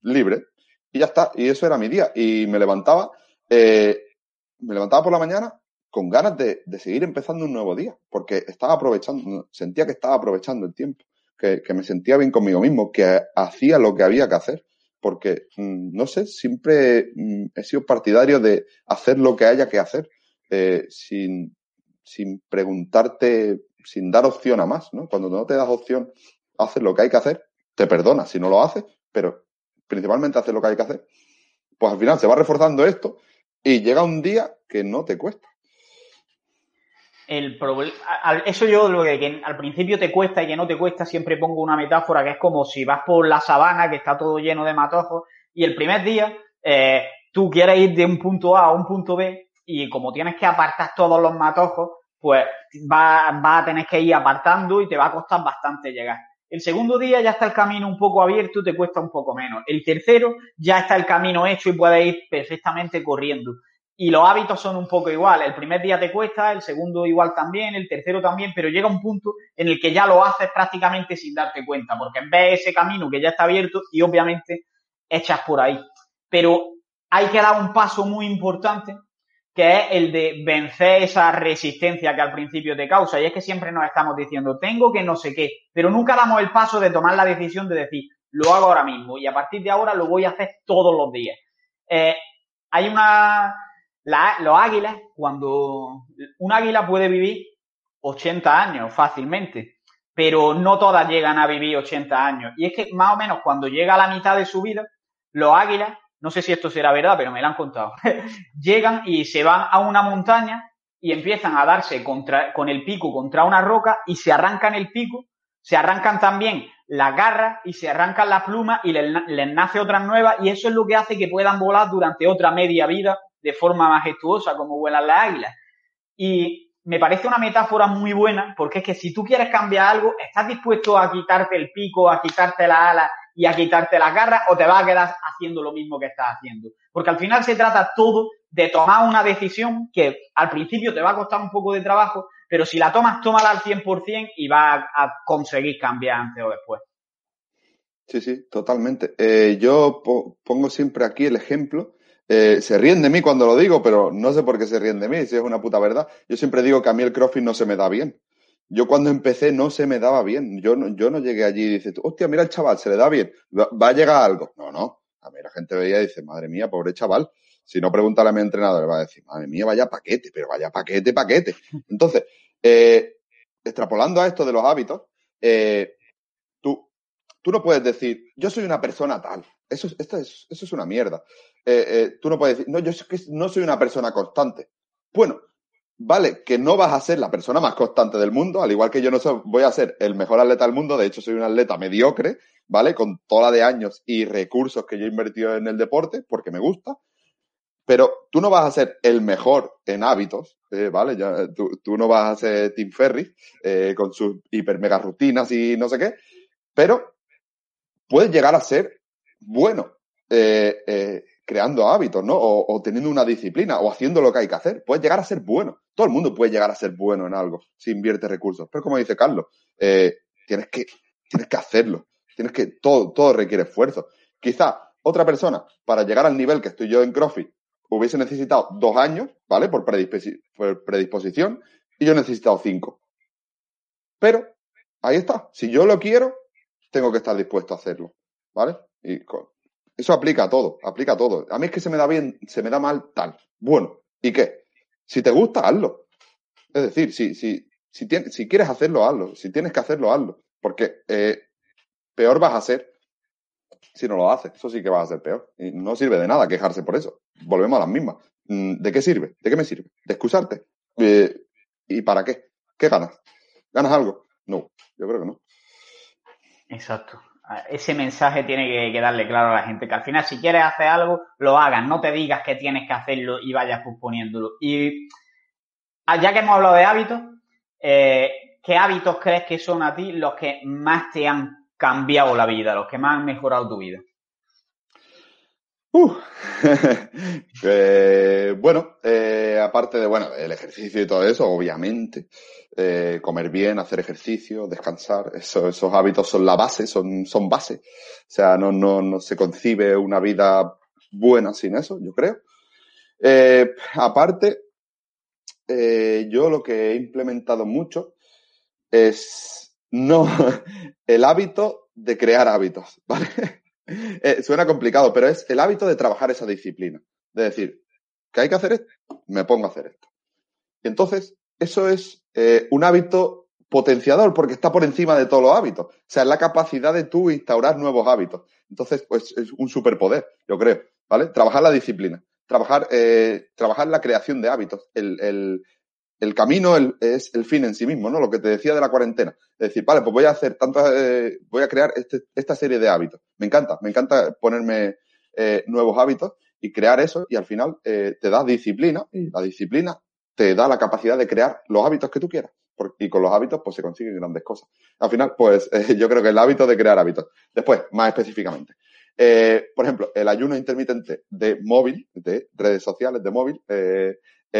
libre. Y ya está, y eso era mi día. Y me levantaba, me levantaba por la mañana con ganas de, seguir empezando un nuevo día, porque estaba aprovechando, sentía que estaba aprovechando el tiempo, que, que me sentía bien conmigo mismo, que hacía lo que había que hacer porque, mm, no sé, siempre mm, he sido partidario de hacer lo que haya que hacer, eh, sin, sin preguntarte, sin dar opción a más, ¿no? Cuando no te das opción, haces lo que hay que hacer, te perdonas si no lo haces, pero principalmente haces lo que hay que hacer. Pues al final se va reforzando esto y llega un día que no te cuesta. El eso yo lo que, al principio te cuesta y que no te cuesta, siempre pongo una metáfora que es como si vas por la sabana que está todo lleno de matojos y el primer día eh, tú quieres ir de un punto A a un punto B y como tienes que apartar todos los matojos, pues vas va a tener que ir apartando y te va a costar bastante llegar. El segundo día ya está el camino un poco abierto, te cuesta un poco menos. El tercero ya está el camino hecho y puedes ir perfectamente corriendo. Y los hábitos son un poco iguales. El primer día te cuesta, el segundo igual también, el tercero también, pero llega un punto en el que ya lo haces prácticamente sin darte cuenta, porque ves ese camino que ya está abierto y obviamente echas por ahí. Pero hay que dar un paso muy importante que es el de vencer esa resistencia que al principio te causa. Y es que siempre nos estamos diciendo, tengo que no sé qué, pero nunca damos el paso de tomar la decisión de decir, lo hago ahora mismo y a partir de ahora lo voy a hacer todos los días. Eh, hay una... los águilas, cuando un águila puede vivir 80 años fácilmente, pero no todas llegan a vivir 80 años. Y es que más o menos cuando llega a la mitad de su vida, los águilas no sé si esto será verdad, pero me lo han contado, llegan y se van a una montaña y empiezan a darse contra, con el pico contra una roca y se arrancan el pico, se arrancan también las garras y se arrancan las plumas y les, les nace otra nueva y eso es lo que hace que puedan volar durante otra media vida de forma majestuosa como vuelan las águilas. Y me parece una metáfora muy buena porque es que si tú quieres cambiar algo, estás dispuesto a quitarte el pico, a quitarte las alas y a quitarte las garras o te vas a quedar haciendo lo mismo que estás haciendo. Porque al final se trata todo de tomar una decisión que al principio te va a costar un poco de trabajo, pero si la tomas, tómala al 100% y vas a conseguir cambiar antes o después. Sí, sí, totalmente. Eh, yo pongo siempre aquí el ejemplo. Eh, se ríen de mí cuando lo digo, pero no sé por qué se ríen de mí, si es una puta verdad. Yo siempre digo que a mí el CrossFit no se me da bien. Yo cuando empecé no se me daba bien. Yo no, yo no llegué allí y dices, hostia, mira el chaval, se le da bien, va, a llegar algo. No, no. A mí la gente veía y dice, madre mía, pobre chaval. Si no, pregúntale a mi entrenador, le va a decir, madre mía, vaya paquete, pero vaya paquete, paquete. Entonces, eh, extrapolando a esto de los hábitos, eh, tú, tú no puedes decir, yo soy una persona tal. Eso, esto es, eso es una mierda. Eh, eh, tú no puedes decir, no, yo no soy una persona constante. Bueno, vale, que no vas a ser la persona más constante del mundo, al igual que yo no soy, voy a ser el mejor atleta del mundo, de hecho soy un atleta mediocre, ¿vale? Con toda la de años y recursos que yo he invertido en el deporte, porque me gusta, pero tú no vas a ser el mejor en hábitos, eh, ¿vale? Tú, tú, no vas a ser Tim Ferry con sus hiper mega rutinas y no sé qué, pero puedes llegar a ser bueno. Eh creando hábitos, ¿no? O, o, teniendo una disciplina o haciendo lo que hay que hacer. Puedes llegar a ser bueno. Todo el mundo puede llegar a ser bueno en algo si invierte recursos. Pero como dice Carlos, eh, tienes, que, tienes que hacerlo. Tienes que, todo, todo requiere esfuerzo. Quizá otra persona, para llegar al nivel que estoy yo en CrossFit, hubiese necesitado dos años, ¿vale? Por, por predisposición, y yo he necesitado cinco. Pero, ahí está. Si yo lo quiero, tengo que estar dispuesto a hacerlo, ¿vale? Y con, eso aplica a todo, aplica a todo. A mí es que se me da bien, se me da mal tal. Bueno, ¿y qué? Si te gusta, hazlo. Es decir, si, si, si, tienes, si quieres hacerlo, hazlo. Si tienes que hacerlo, hazlo. Porque eh, peor vas a ser si no lo haces. Eso sí que vas a ser peor. Y no sirve de nada quejarse por eso. Volvemos a las mismas. Mm, ¿De qué sirve? ¿De qué me sirve? ¿De excusarte? Eh, ¿Y para qué? ¿Qué ganas? ¿Ganas algo? No, yo creo que no. Exacto ese mensaje tiene que, darle claro a la gente, que al final si quieres hacer algo, lo hagas, no te digas que tienes que hacerlo y vayas posponiéndolo. Y ah, ya que hemos hablado de hábitos, eh, ¿qué hábitos crees que son a ti los que más te han cambiado la vida, los que más han mejorado tu vida? Uh. eh, bueno, eh, aparte de, bueno, el ejercicio y todo eso, obviamente, eh, comer bien, hacer ejercicio, descansar, eso, esos hábitos son la base, son, son base. O sea, no, no, no se concibe una vida buena sin eso, yo creo. Aparte, yo lo que he implementado mucho es no el hábito de crear hábitos, ¿vale? Eh, suena complicado, pero es el hábito de trabajar esa disciplina. De decir, ¿qué hay que hacer esto? Me pongo a hacer esto. Entonces, eso es eh, un hábito potenciador porque está por encima de todos los hábitos. O sea, es la capacidad de tú instaurar nuevos hábitos. Entonces, pues es un superpoder, yo creo, ¿vale? Trabajar la disciplina, trabajar, eh, trabajar la creación de hábitos. El, el, el camino es el fin en sí mismo, ¿no? Lo que te decía de la cuarentena. Es decir, vale, pues voy a hacer tantas, eh, voy a crear este, esta serie de hábitos. Me encanta, me encanta ponerme eh, nuevos hábitos y crear eso y al final eh, te da disciplina y la disciplina te da la capacidad de crear los hábitos que tú quieras. Y con los hábitos, pues se consiguen grandes cosas. Al final, pues eh, yo creo que el hábito de crear hábitos. Después, más específicamente. Por ejemplo, el ayuno intermitente de móvil, de redes sociales, de móvil,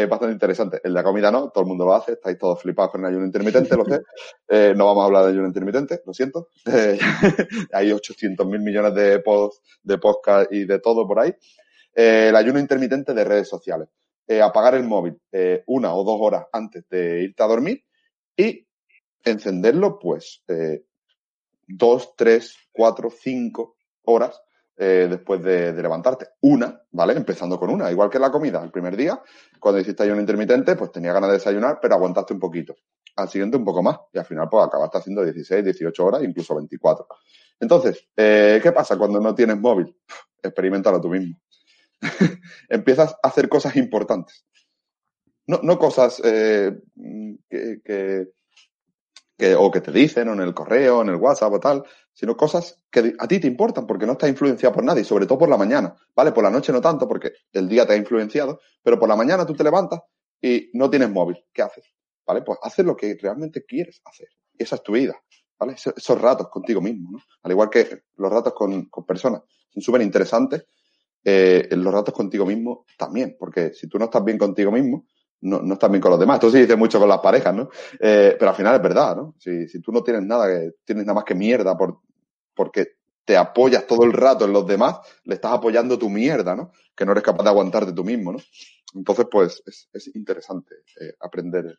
es bastante interesante. El de la comida no, todo el mundo lo hace, estáis todos flipados con el ayuno intermitente, lo sé. Eh, no vamos a hablar de ayuno intermitente, lo siento. Hay 800 mil millones de posts, de podcast y de todo por ahí. Eh, el ayuno intermitente de redes sociales eh, apagar el móvil una o dos horas antes de irte a dormir y encenderlo pues dos, tres, cuatro, cinco horas eh, después de, levantarte. Una, ¿vale? Empezando con una, igual que la comida. El primer día, cuando hiciste ayuno intermitente, pues tenía ganas de desayunar, pero aguantaste un poquito. Al siguiente un poco más. Y al final, pues acabaste haciendo 16, 18 horas, incluso 24. Entonces, eh, ¿qué pasa cuando no tienes móvil? Experimentalo tú mismo. empiezas a hacer cosas importantes. No, no cosas eh, que, que, o que te dicen, o en el correo, en el WhatsApp o tal, sino cosas que a ti te importan porque no estás influenciado por nadie, sobre todo por la mañana, ¿vale? Por la noche no tanto porque el día te ha influenciado, pero por la mañana tú te levantas y no tienes móvil. ¿Qué haces? ¿Vale? Pues haces lo que realmente quieres hacer. Y esa es tu vida, ¿vale? Esos ratos contigo mismo, ¿no? Al igual que los ratos con, con personas. Son súper interesantes eh, los ratos contigo mismo también, porque si tú no estás bien contigo mismo, no, no estás bien con los demás. Esto sí dice mucho con las parejas, ¿no? Eh, pero al final es verdad, ¿no? Si, si tú no tienes nada, que tienes nada más que mierda por, porque te apoyas todo el rato en los demás, le estás apoyando tu mierda, ¿no? Que no eres capaz de aguantarte tú mismo, ¿no? Entonces, pues, es, es interesante eh, aprender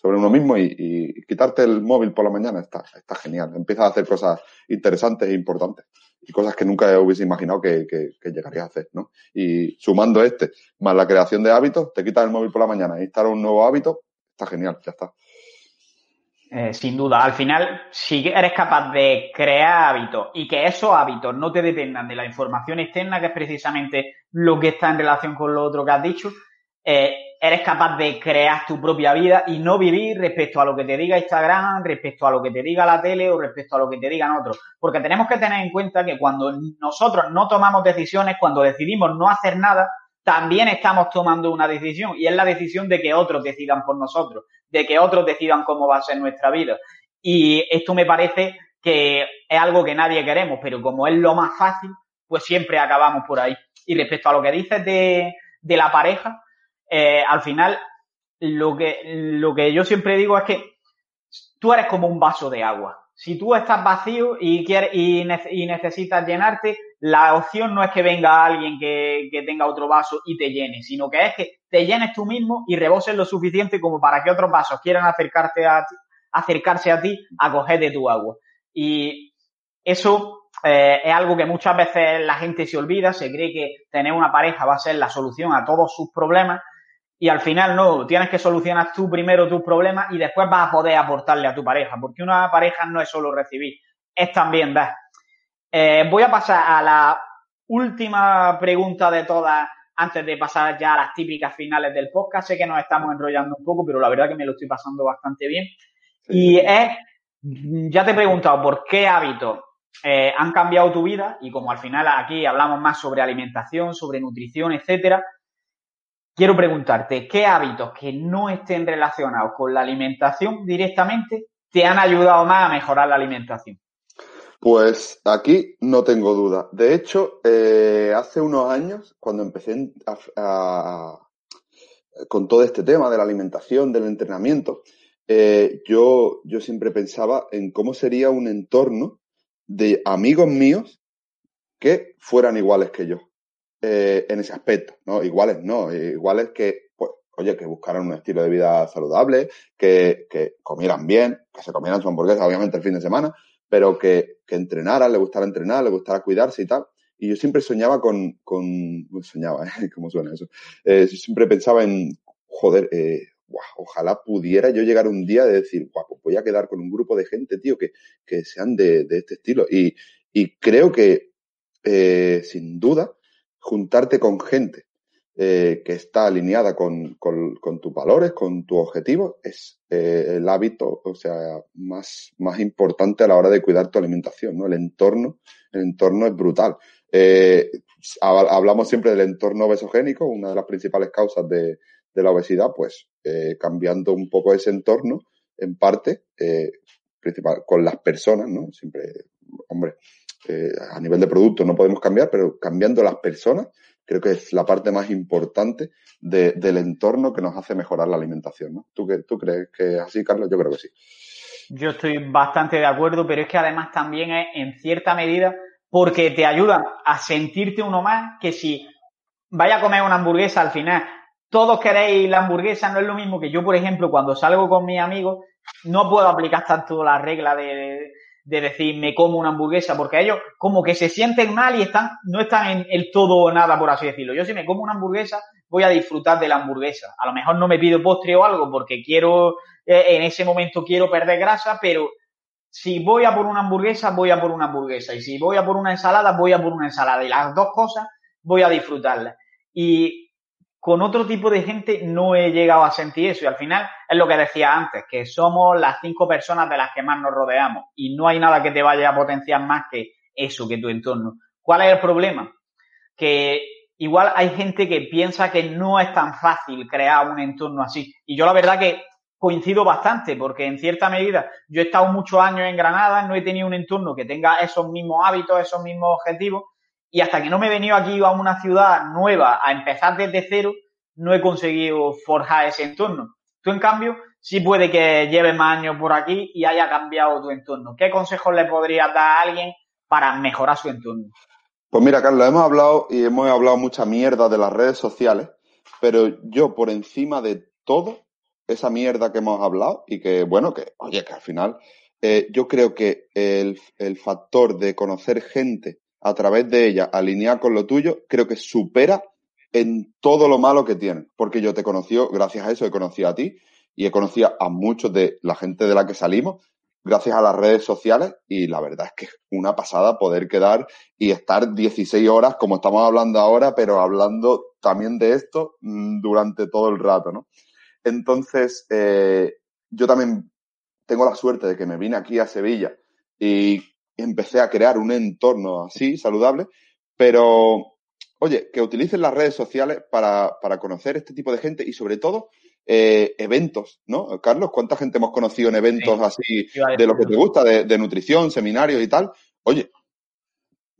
sobre uno mismo y, quitarte el móvil por la mañana está, está genial. Empiezas a hacer cosas interesantes e importantes y cosas que nunca hubiese imaginado que, que, llegarías a hacer, ¿no? Y sumando este, más la creación de hábitos, te quitas el móvil por la mañana e instalas un nuevo hábito, está genial, ya está. Eh, sin duda, al final, si eres capaz de crear hábitos y que esos hábitos no te dependan de la información externa, que es precisamente lo que está en relación con lo otro que has dicho, eh, eres capaz de crear tu propia vida y no vivir respecto a lo que te diga Instagram, respecto a lo que te diga la tele o respecto a lo que te digan otros. Porque tenemos que tener en cuenta que cuando nosotros no tomamos decisiones, cuando decidimos no hacer nada, también estamos tomando una decisión y es la decisión de que otros decidan por nosotros, de que otros decidan cómo va a ser nuestra vida. Y esto me parece que es algo que nadie queremos, pero como es lo más fácil, pues siempre acabamos por ahí. Y respecto a lo que dices de, de la pareja, eh, al final lo que, lo que yo siempre digo es que tú eres como un vaso de agua. Si tú estás vacío y, quieres, y, necesitas llenarte, la opción no es que venga alguien que, que, tenga otro vaso y te llene, sino que es que te llenes tú mismo y reboses lo suficiente como para que otros vasos quieran acercarte a acercarse a ti a coger de tu agua. Y eso eh, es algo que muchas veces la gente se olvida, se cree que tener una pareja va a ser la solución a todos sus problemas y al final no, tienes que solucionar tú primero tus problemas y después vas a poder aportarle a tu pareja, porque una pareja no es solo recibir, es también dar. Eh, voy a pasar a la última pregunta de todas antes de pasar ya a las típicas finales del podcast. Sé que nos estamos enrollando un poco, pero la verdad que me lo estoy pasando bastante bien. Y es, ya te he preguntado por qué hábitos eh, han cambiado tu vida y como al final aquí hablamos más sobre alimentación, sobre nutrición, etcétera, quiero preguntarte, ¿qué hábitos que no estén relacionados con la alimentación directamente te han ayudado más a mejorar la alimentación? Pues aquí no tengo duda. De hecho, eh, hace unos años, cuando empecé con todo este tema de la alimentación, del entrenamiento, eh, yo, yo siempre pensaba en cómo sería un entorno de amigos míos que fueran iguales que yo. Eh, en ese aspecto, ¿no? Iguales no, iguales que, pues, oye, que buscaran un estilo de vida saludable, que, que comieran bien, que se comieran su hamburguesa, obviamente, el fin de semana, pero que, que entrenaran, le gustara entrenar, le gustara cuidarse y tal. Y yo siempre soñaba con, con soñaba, ¿eh? ¿Cómo suena eso? Eh, siempre pensaba en, joder, eh, ojalá pudiera yo llegar un día de decir, guapo, voy a quedar con un grupo de gente, tío, que, que sean de, de este estilo. Y, y creo que, eh, sin duda, juntarte con gente eh, que está alineada con, tus valores, con tu objetivo, es eh, el hábito, o sea, más, importante a la hora de cuidar tu alimentación, ¿no? El entorno, el entorno es brutal. Eh, hablamos siempre del entorno obesogénico, una de las principales causas de, de la obesidad, pues cambiando un poco ese entorno, en parte, principal, con las personas, ¿no? Siempre, hombre, eh, a nivel de producto no podemos cambiar, pero cambiando las personas, creo que es la parte más importante de, del entorno que nos hace mejorar la alimentación. ¿no? ¿Tú, ¿Tú crees que es así, Carlos? Yo creo que sí. Yo estoy bastante de acuerdo, pero es que además también es en cierta medida porque te ayuda a sentirte uno más que si vaya a comer una hamburguesa al final, todos queréis la hamburguesa, no es lo mismo que yo, por ejemplo, cuando salgo con mis amigos, no puedo aplicar tanto la regla de, de decir me como una hamburguesa, porque ellos como que se sienten mal y están, no están en el todo o nada, por así decirlo. Yo si me como una hamburguesa, voy a disfrutar de la hamburguesa. A lo mejor no me pido postre o algo porque quiero, eh, en ese momento quiero perder grasa, pero si voy a por una hamburguesa, voy a por una hamburguesa. Y si voy a por una ensalada, voy a por una ensalada. Y las dos cosas voy a disfrutarlas. Y con otro tipo de gente no he llegado a sentir eso. Y al final es lo que decía antes, que somos las cinco personas de las que más nos rodeamos. Y no hay nada que te vaya a potenciar más que eso, que tu entorno. ¿Cuál es el problema? Que igual hay gente que piensa que no es tan fácil crear un entorno así. Y yo la verdad que coincido bastante, porque en cierta medida yo he estado muchos años en Granada, no he tenido un entorno que tenga esos mismos hábitos, esos mismos objetivos, y hasta que no me he venido aquí a una ciudad nueva a empezar desde cero, no he conseguido forjar ese entorno. Tú, en cambio, sí puede que lleves más años por aquí y haya cambiado tu entorno. ¿Qué consejos le podrías dar a alguien para mejorar su entorno? Pues mira, Carlos, hemos hablado y hemos hablado mucha mierda de las redes sociales, pero yo por encima de todo esa mierda que hemos hablado y que, bueno, que, oye, que al final eh, yo creo que el, el, factor de conocer gente a través de ella, alinear con lo tuyo, creo que supera en todo lo malo que tienen. Porque yo te conocí, gracias a eso he conocido a ti y he conocido a muchos de la gente de la que salimos gracias a las redes sociales y la verdad es que es una pasada poder quedar y estar 16 horas como estamos hablando ahora, pero hablando también de esto mm, durante todo el rato, ¿no? Entonces, eh, yo también tengo la suerte de que me vine aquí a Sevilla y empecé a crear un entorno así, saludable, pero, oye, que utilicen las redes sociales para, para conocer este tipo de gente y sobre todo eh, eventos, ¿no? Carlos, ¿cuánta gente hemos conocido en eventos así de lo que te gusta, de, de, nutrición, seminarios y tal? Oye,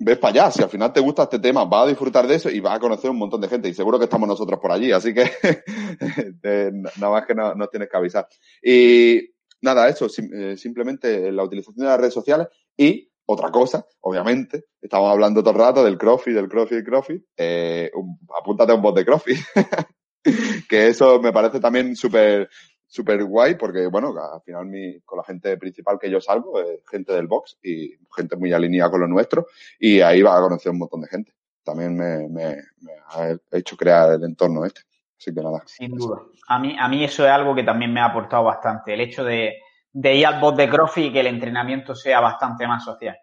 ves para allá, si al final te gusta este tema, vas a disfrutar de eso y vas a conocer un montón de gente y seguro que estamos nosotros por allí, así que eh, nada más que nos no tienes que avisar. Y nada, eso, eh, simplemente la utilización de las redes sociales y otra cosa, obviamente, estamos hablando todo el rato del CrossFit, del CrossFit, CrossFit, eh, apúntate a un bot de CrossFit. que eso me parece también súper súper guay porque, bueno, al final mi, con la gente principal que yo salgo es gente del box y gente muy alineada con lo nuestro y ahí va a conocer un montón de gente. También me, me, me ha hecho crear el entorno este. Así que nada. Sin duda. A mí, a mí eso es algo que también me ha aportado bastante. El hecho de, de ir al bot de CrossFit y que el entrenamiento sea bastante más social.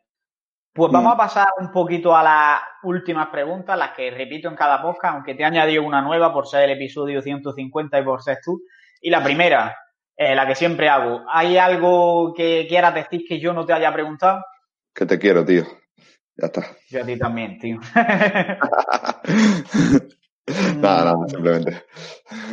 Pues vamos mm. a pasar un poquito a las últimas preguntas, las que repito en cada podcast, aunque te he añadido una nueva por ser el episodio 150 y por ser tú. Y la primera, eh, la que siempre hago. ¿Hay algo que quieras decir que yo no te haya preguntado? Que te quiero, tío. Ya está. Yo a ti también, tío. nada, nada, simplemente.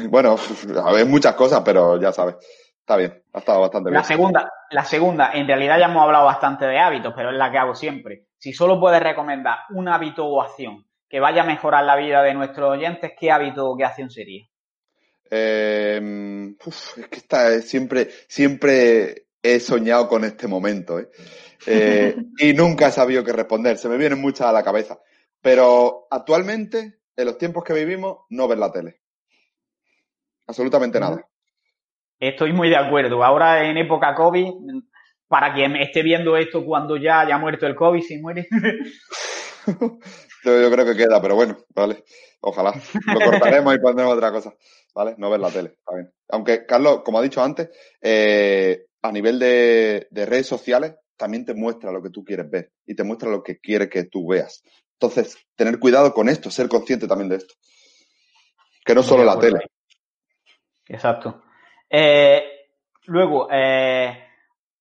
Bueno, a ver, muchas cosas, pero ya sabes. Está bien, ha estado bastante bien. La segunda, la segunda, en realidad ya hemos hablado bastante de hábitos, pero es la que hago siempre. Si solo puedes recomendar un hábito o acción que vaya a mejorar la vida de nuestros oyentes, ¿qué hábito o qué acción sería? Eh, es que está, siempre, siempre he soñado con este momento, ¿eh? Eh, y nunca he sabido qué responder. Se me vienen muchas a la cabeza. Pero actualmente, en los tiempos que vivimos, no ver la tele. Absolutamente nada. Estoy muy de acuerdo. Ahora en época COVID, para quien esté viendo esto cuando ya haya muerto el COVID, si muere. yo, creo que queda, pero bueno, vale. Ojalá. Lo cortaremos y pondremos otra cosa. ¿Vale? No ver la tele, está bien. Aunque, Carlos, como ha dicho antes, eh, a nivel de, redes sociales, también te muestra lo que tú quieres ver y te muestra lo que quiere que tú veas. Entonces, tener cuidado con esto, ser consciente también de esto. Que no solo la tele. Exacto. Eh, luego, eh,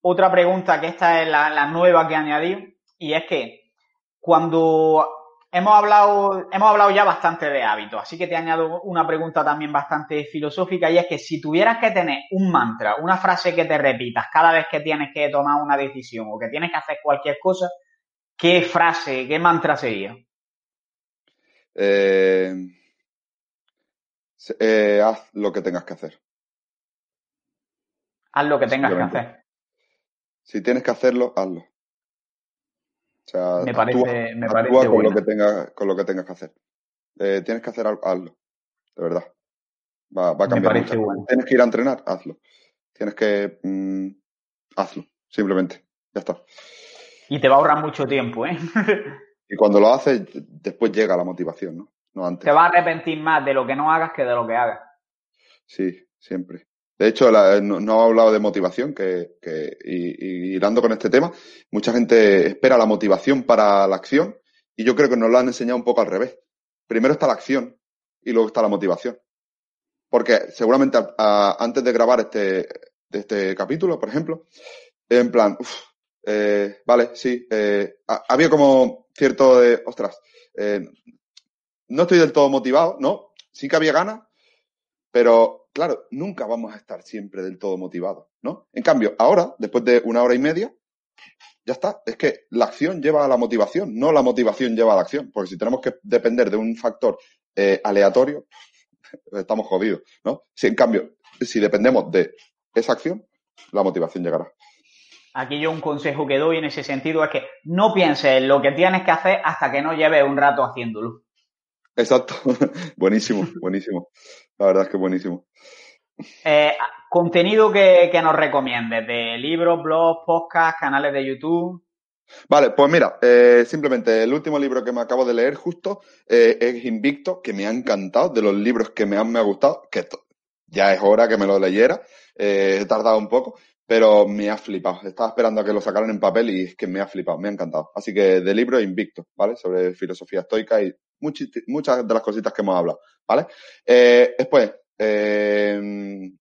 otra pregunta que esta es la, nueva que añadí y es que cuando hemos hablado, hemos hablado ya bastante de hábitos, así que te añado una pregunta también bastante filosófica y es que si tuvieras que tener un mantra, una frase que te repitas cada vez que tienes que tomar una decisión o que tienes que hacer cualquier cosa, ¿qué frase, qué mantra sería? Eh, haz lo que tengas que hacer. Haz lo que tengas que hacer. Si tienes que hacerlo, hazlo. O sea, me parece, me parece con, lo que tengas, con lo que tengas que hacer. Eh, tienes que hacer algo, hazlo. De verdad. Va, a cambiar. mucho. Tienes que ir a entrenar, hazlo. Tienes que. Mm, hazlo. Simplemente. Ya está. Y te va a ahorrar mucho tiempo, ¿eh? y cuando lo haces, después llega la motivación, ¿no? No antes. Te va a arrepentir más de lo que no hagas que de lo que hagas. Sí, siempre. De hecho, no, no ha hablado de motivación, que, que y, y, con este tema, mucha gente espera la motivación para la acción y yo creo que nos lo han enseñado un poco al revés. Primero está la acción y luego está la motivación. Porque seguramente antes de grabar este, este capítulo, por ejemplo, en plan, eh, vale, sí, eh, había como cierto de, ostras, eh, no estoy del todo motivado, ¿no? Sí que había ganas, pero claro, nunca vamos a estar siempre del todo motivados, ¿no? En cambio, ahora, después de una hora y media, ya está. Es que la acción lleva a la motivación, no la motivación lleva a la acción. Porque si tenemos que depender de un factor eh, aleatorio, estamos jodidos, ¿no? Si en cambio, si dependemos de esa acción, la motivación llegará. Aquí yo un consejo que doy en ese sentido es que no pienses en lo que tienes que hacer hasta que no lleves un rato haciéndolo. Exacto. buenísimo, buenísimo. La verdad es que buenísimo. Eh, contenido que, nos recomiendes, de libros, blogs, podcasts, canales de YouTube. Vale, pues mira, eh, simplemente el último libro que me acabo de leer justo eh, es Invicto, que me ha encantado, de los libros que me han me ha gustado, que ya es hora que me lo leyera, he tardado un poco, pero me ha flipado. Estaba esperando a que lo sacaran en papel y es que me ha flipado, me ha encantado. Así que de libro Invicto, ¿vale? Sobre filosofía estoica y muchas de las cositas que hemos hablado, ¿vale? después, eh,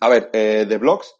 a ver, eh, de blogs,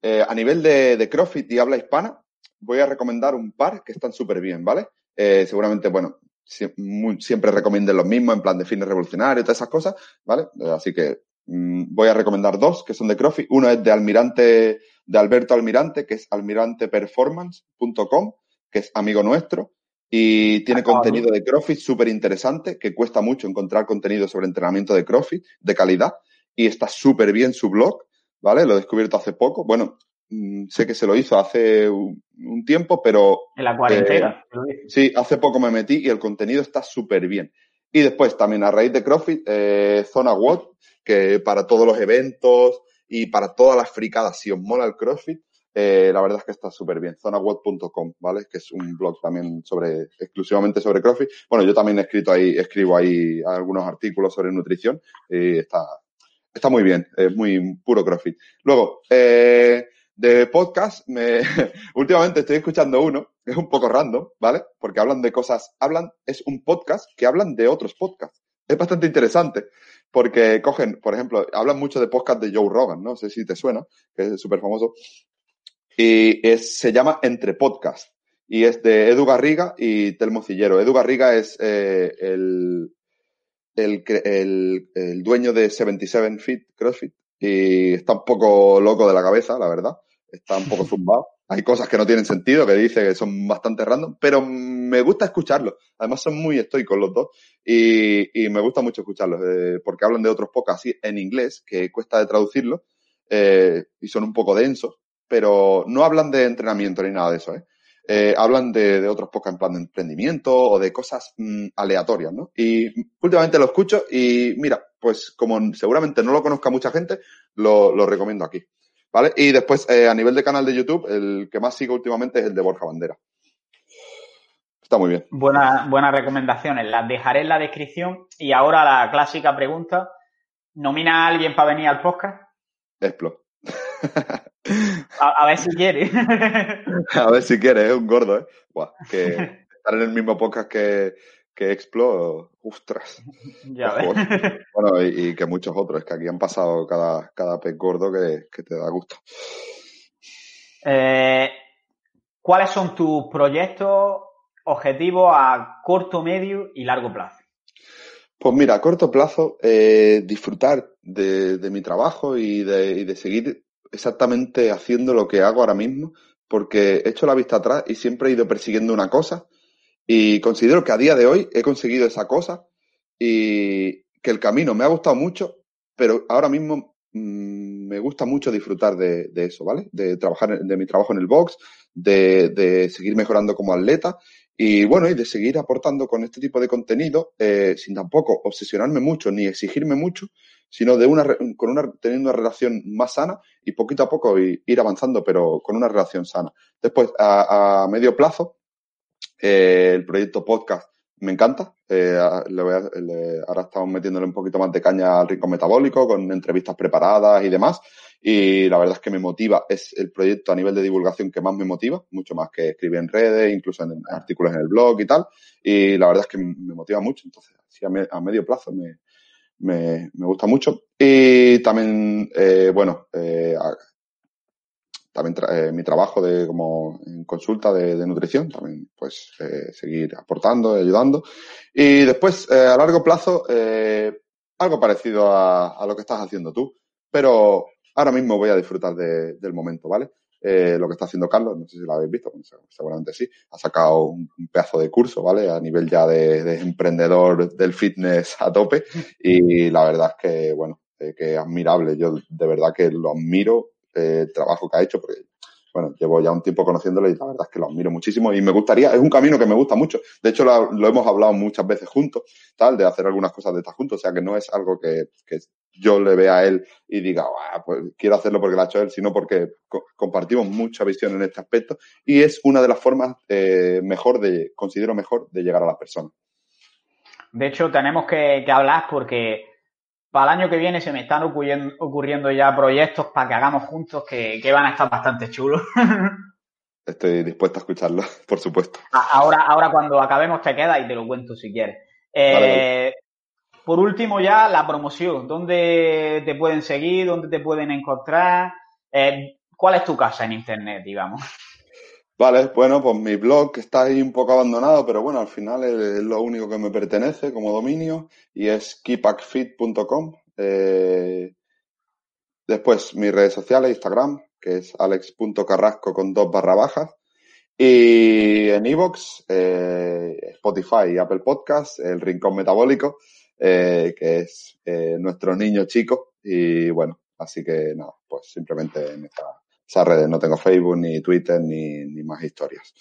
eh, a nivel de, de, CrossFit y habla hispana, voy a recomendar un par que están súper bien, ¿vale? seguramente, bueno, siempre recomienden los mismos en plan de fines revolucionarios todas esas cosas, ¿vale? Así que mm, voy a recomendar dos que son de CrossFit. Uno es de Almirante, de Alberto Almirante, que es almiranteperformance.com, que es amigo nuestro. Y tiene contenido de CrossFit súper interesante, que cuesta mucho encontrar contenido sobre entrenamiento de CrossFit de calidad. Y está súper bien su blog, ¿vale? Lo he descubierto hace poco. Bueno, mm, sé que se lo hizo hace un, tiempo, pero... En la cuarentena. Eh, sí, hace poco me metí y el contenido está súper bien. Y después también a raíz de CrossFit, eh, Zona WOD, que para todos los eventos y para todas las fricadas, si os mola el CrossFit, eh, la verdad es que está súper bien. Zonaweb.com, ¿vale? Que es un blog también sobre, exclusivamente sobre CrossFit. Bueno, yo también he escrito ahí, escribo ahí algunos artículos sobre nutrición y está, está muy bien, es muy puro CrossFit. Luego, eh, de podcast, me, últimamente estoy escuchando uno, es un poco random, ¿vale? Porque hablan de cosas, hablan, es un podcast que hablan de otros podcasts. Es bastante interesante porque cogen, por ejemplo, hablan mucho de podcast de Joe Rogan, no sé si te suena, que es súper famoso, y es, se llama Entre Podcast y es de Edu Garriga y Telmo Cillero. Edu Garriga es eh, el, el, el, el, dueño de 77 Fit CrossFit y está un poco loco de la cabeza, la verdad. Está un poco zumbado. Hay cosas que no tienen sentido, que dice que son bastante random, pero me gusta escucharlos. Además son muy estoicos los dos y, y me gusta mucho escucharlos eh, porque hablan de otros podcasts en inglés que cuesta de traducirlo eh, y son un poco densos pero no hablan de entrenamiento ni nada de eso, ¿eh? eh hablan de, otros pocos en plan de emprendimiento o de cosas mm, aleatorias, ¿no? Y últimamente lo escucho y mira, pues como seguramente no lo conozca mucha gente, lo, recomiendo aquí, ¿vale? Y después, eh, a nivel de canal de YouTube, el que más sigo últimamente es el de Borja Bandera. Está muy bien. Buena, buenas recomendaciones, las dejaré en la descripción. Y ahora la clásica pregunta, ¿nomina a alguien para venir al podcast? Explo. A, ver si quiere. a ver si quiere, es un gordo, ¿eh? que estar en el mismo podcast que, que Explo, ostras. Ya ves. Bueno, y, que muchos otros, es que aquí han pasado cada, cada pez gordo que, te da gusto. Eh, ¿Cuáles son tus proyectos, objetivos a corto, medio y largo plazo? Pues mira, a corto plazo, eh, disfrutar de, de, mi trabajo y de, y de seguir exactamente haciendo lo que hago ahora mismo, porque he hecho la vista atrás y siempre he ido persiguiendo una cosa y considero que a día de hoy he conseguido esa cosa y que el camino me ha gustado mucho, pero ahora mismo mm, me gusta mucho disfrutar de, eso, ¿vale? De trabajar, de mi trabajo en el box, de, seguir mejorando como atleta y bueno, y de seguir aportando con este tipo de contenido eh, sin tampoco obsesionarme mucho ni exigirme mucho, sino de una, con una, teniendo una relación más sana y poquito a poco ir avanzando, pero con una relación sana. Después, a, medio plazo, eh, el proyecto podcast me encanta. Eh, le voy a, ahora estamos metiéndole un poquito más de caña al rincón metabólico con entrevistas preparadas y demás. Y la verdad es que me motiva, es el proyecto a nivel de divulgación que más me motiva, mucho más que escribir en redes, incluso en, artículos en el blog y tal. Y la verdad es que me motiva mucho. Entonces, así a medio plazo me, me, me gusta mucho. Y también, eh, bueno, eh, también eh, mi trabajo de como en consulta de, de nutrición, también pues eh, seguir aportando, ayudando. Y después, eh, a largo plazo, algo parecido a, a, lo que estás haciendo tú, pero ahora mismo voy a disfrutar de, del momento, ¿vale? Eh, lo que está haciendo Carlos, no sé si lo habéis visto, seguramente sí, ha sacado un, pedazo de curso, ¿vale? A nivel ya de, emprendedor del fitness a tope y la verdad es que, bueno, eh, que admirable, yo de verdad que lo admiro, eh, el trabajo que ha hecho, porque bueno, llevo ya un tiempo conociéndolo y la verdad es que lo admiro muchísimo y me gustaría, es un camino que me gusta mucho. De hecho, lo, hemos hablado muchas veces juntos, tal, de hacer algunas cosas de estas juntos, o sea que no es algo que, que yo le vea a él y diga, pues quiero hacerlo porque lo ha hecho él, sino porque compartimos mucha visión en este aspecto y es una de las formas eh, mejor de, considero mejor, de llegar a las personas. De hecho, tenemos que, hablar porque para el año que viene se me están ocurriendo, ya proyectos para que hagamos juntos que, van a estar bastante chulos. Estoy dispuesto a escucharlo, por supuesto. Ahora, ahora cuando acabemos te queda y te lo cuento si quieres. Eh, por último ya, la promoción. ¿Dónde te pueden seguir? ¿Dónde te pueden encontrar? Eh, ¿Cuál es tu casa en Internet, digamos? Vale, bueno, pues mi blog está ahí un poco abandonado, pero bueno, al final es lo único que me pertenece como dominio y es keepacfit.com. Eh, después mis redes sociales, Instagram, que es alex.carrasco con dos barra bajas. Y en Evox, eh, Spotify y Apple Podcast, el Rincón Metabólico, eh, que es eh, nuestro niño chico. Y bueno, así que nada, pues simplemente en esas redes. No tengo Facebook, ni Twitter, ni, ni más historias.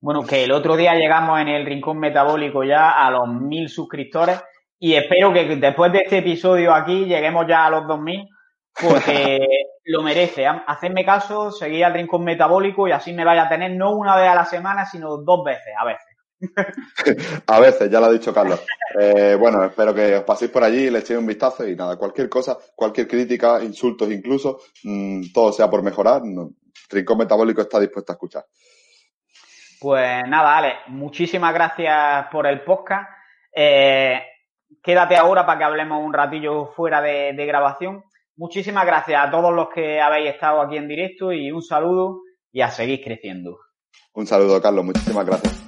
Bueno, que el otro día llegamos en el Rincón Metabólico ya a los mil suscriptores y espero que después de este episodio aquí lleguemos ya a los dos mil porque lo merece. Hacedme caso, seguid al Rincón Metabólico y así me vaya a tener no una vez a la semana, sino dos veces a veces. a veces, ya lo ha dicho Carlos. Eh, bueno, espero que os paséis por allí, le echéis un vistazo y nada, cualquier cosa, cualquier crítica, insultos incluso, mm, todo sea por mejorar, Rincón Metabólico está dispuesto a escuchar. Pues nada, Ale, muchísimas gracias por el podcast. Eh, quédate ahora para que hablemos un ratillo fuera de grabación. Muchísimas gracias a todos los que habéis estado aquí en directo y un saludo y a seguir creciendo. Un saludo, Carlos. Muchísimas gracias.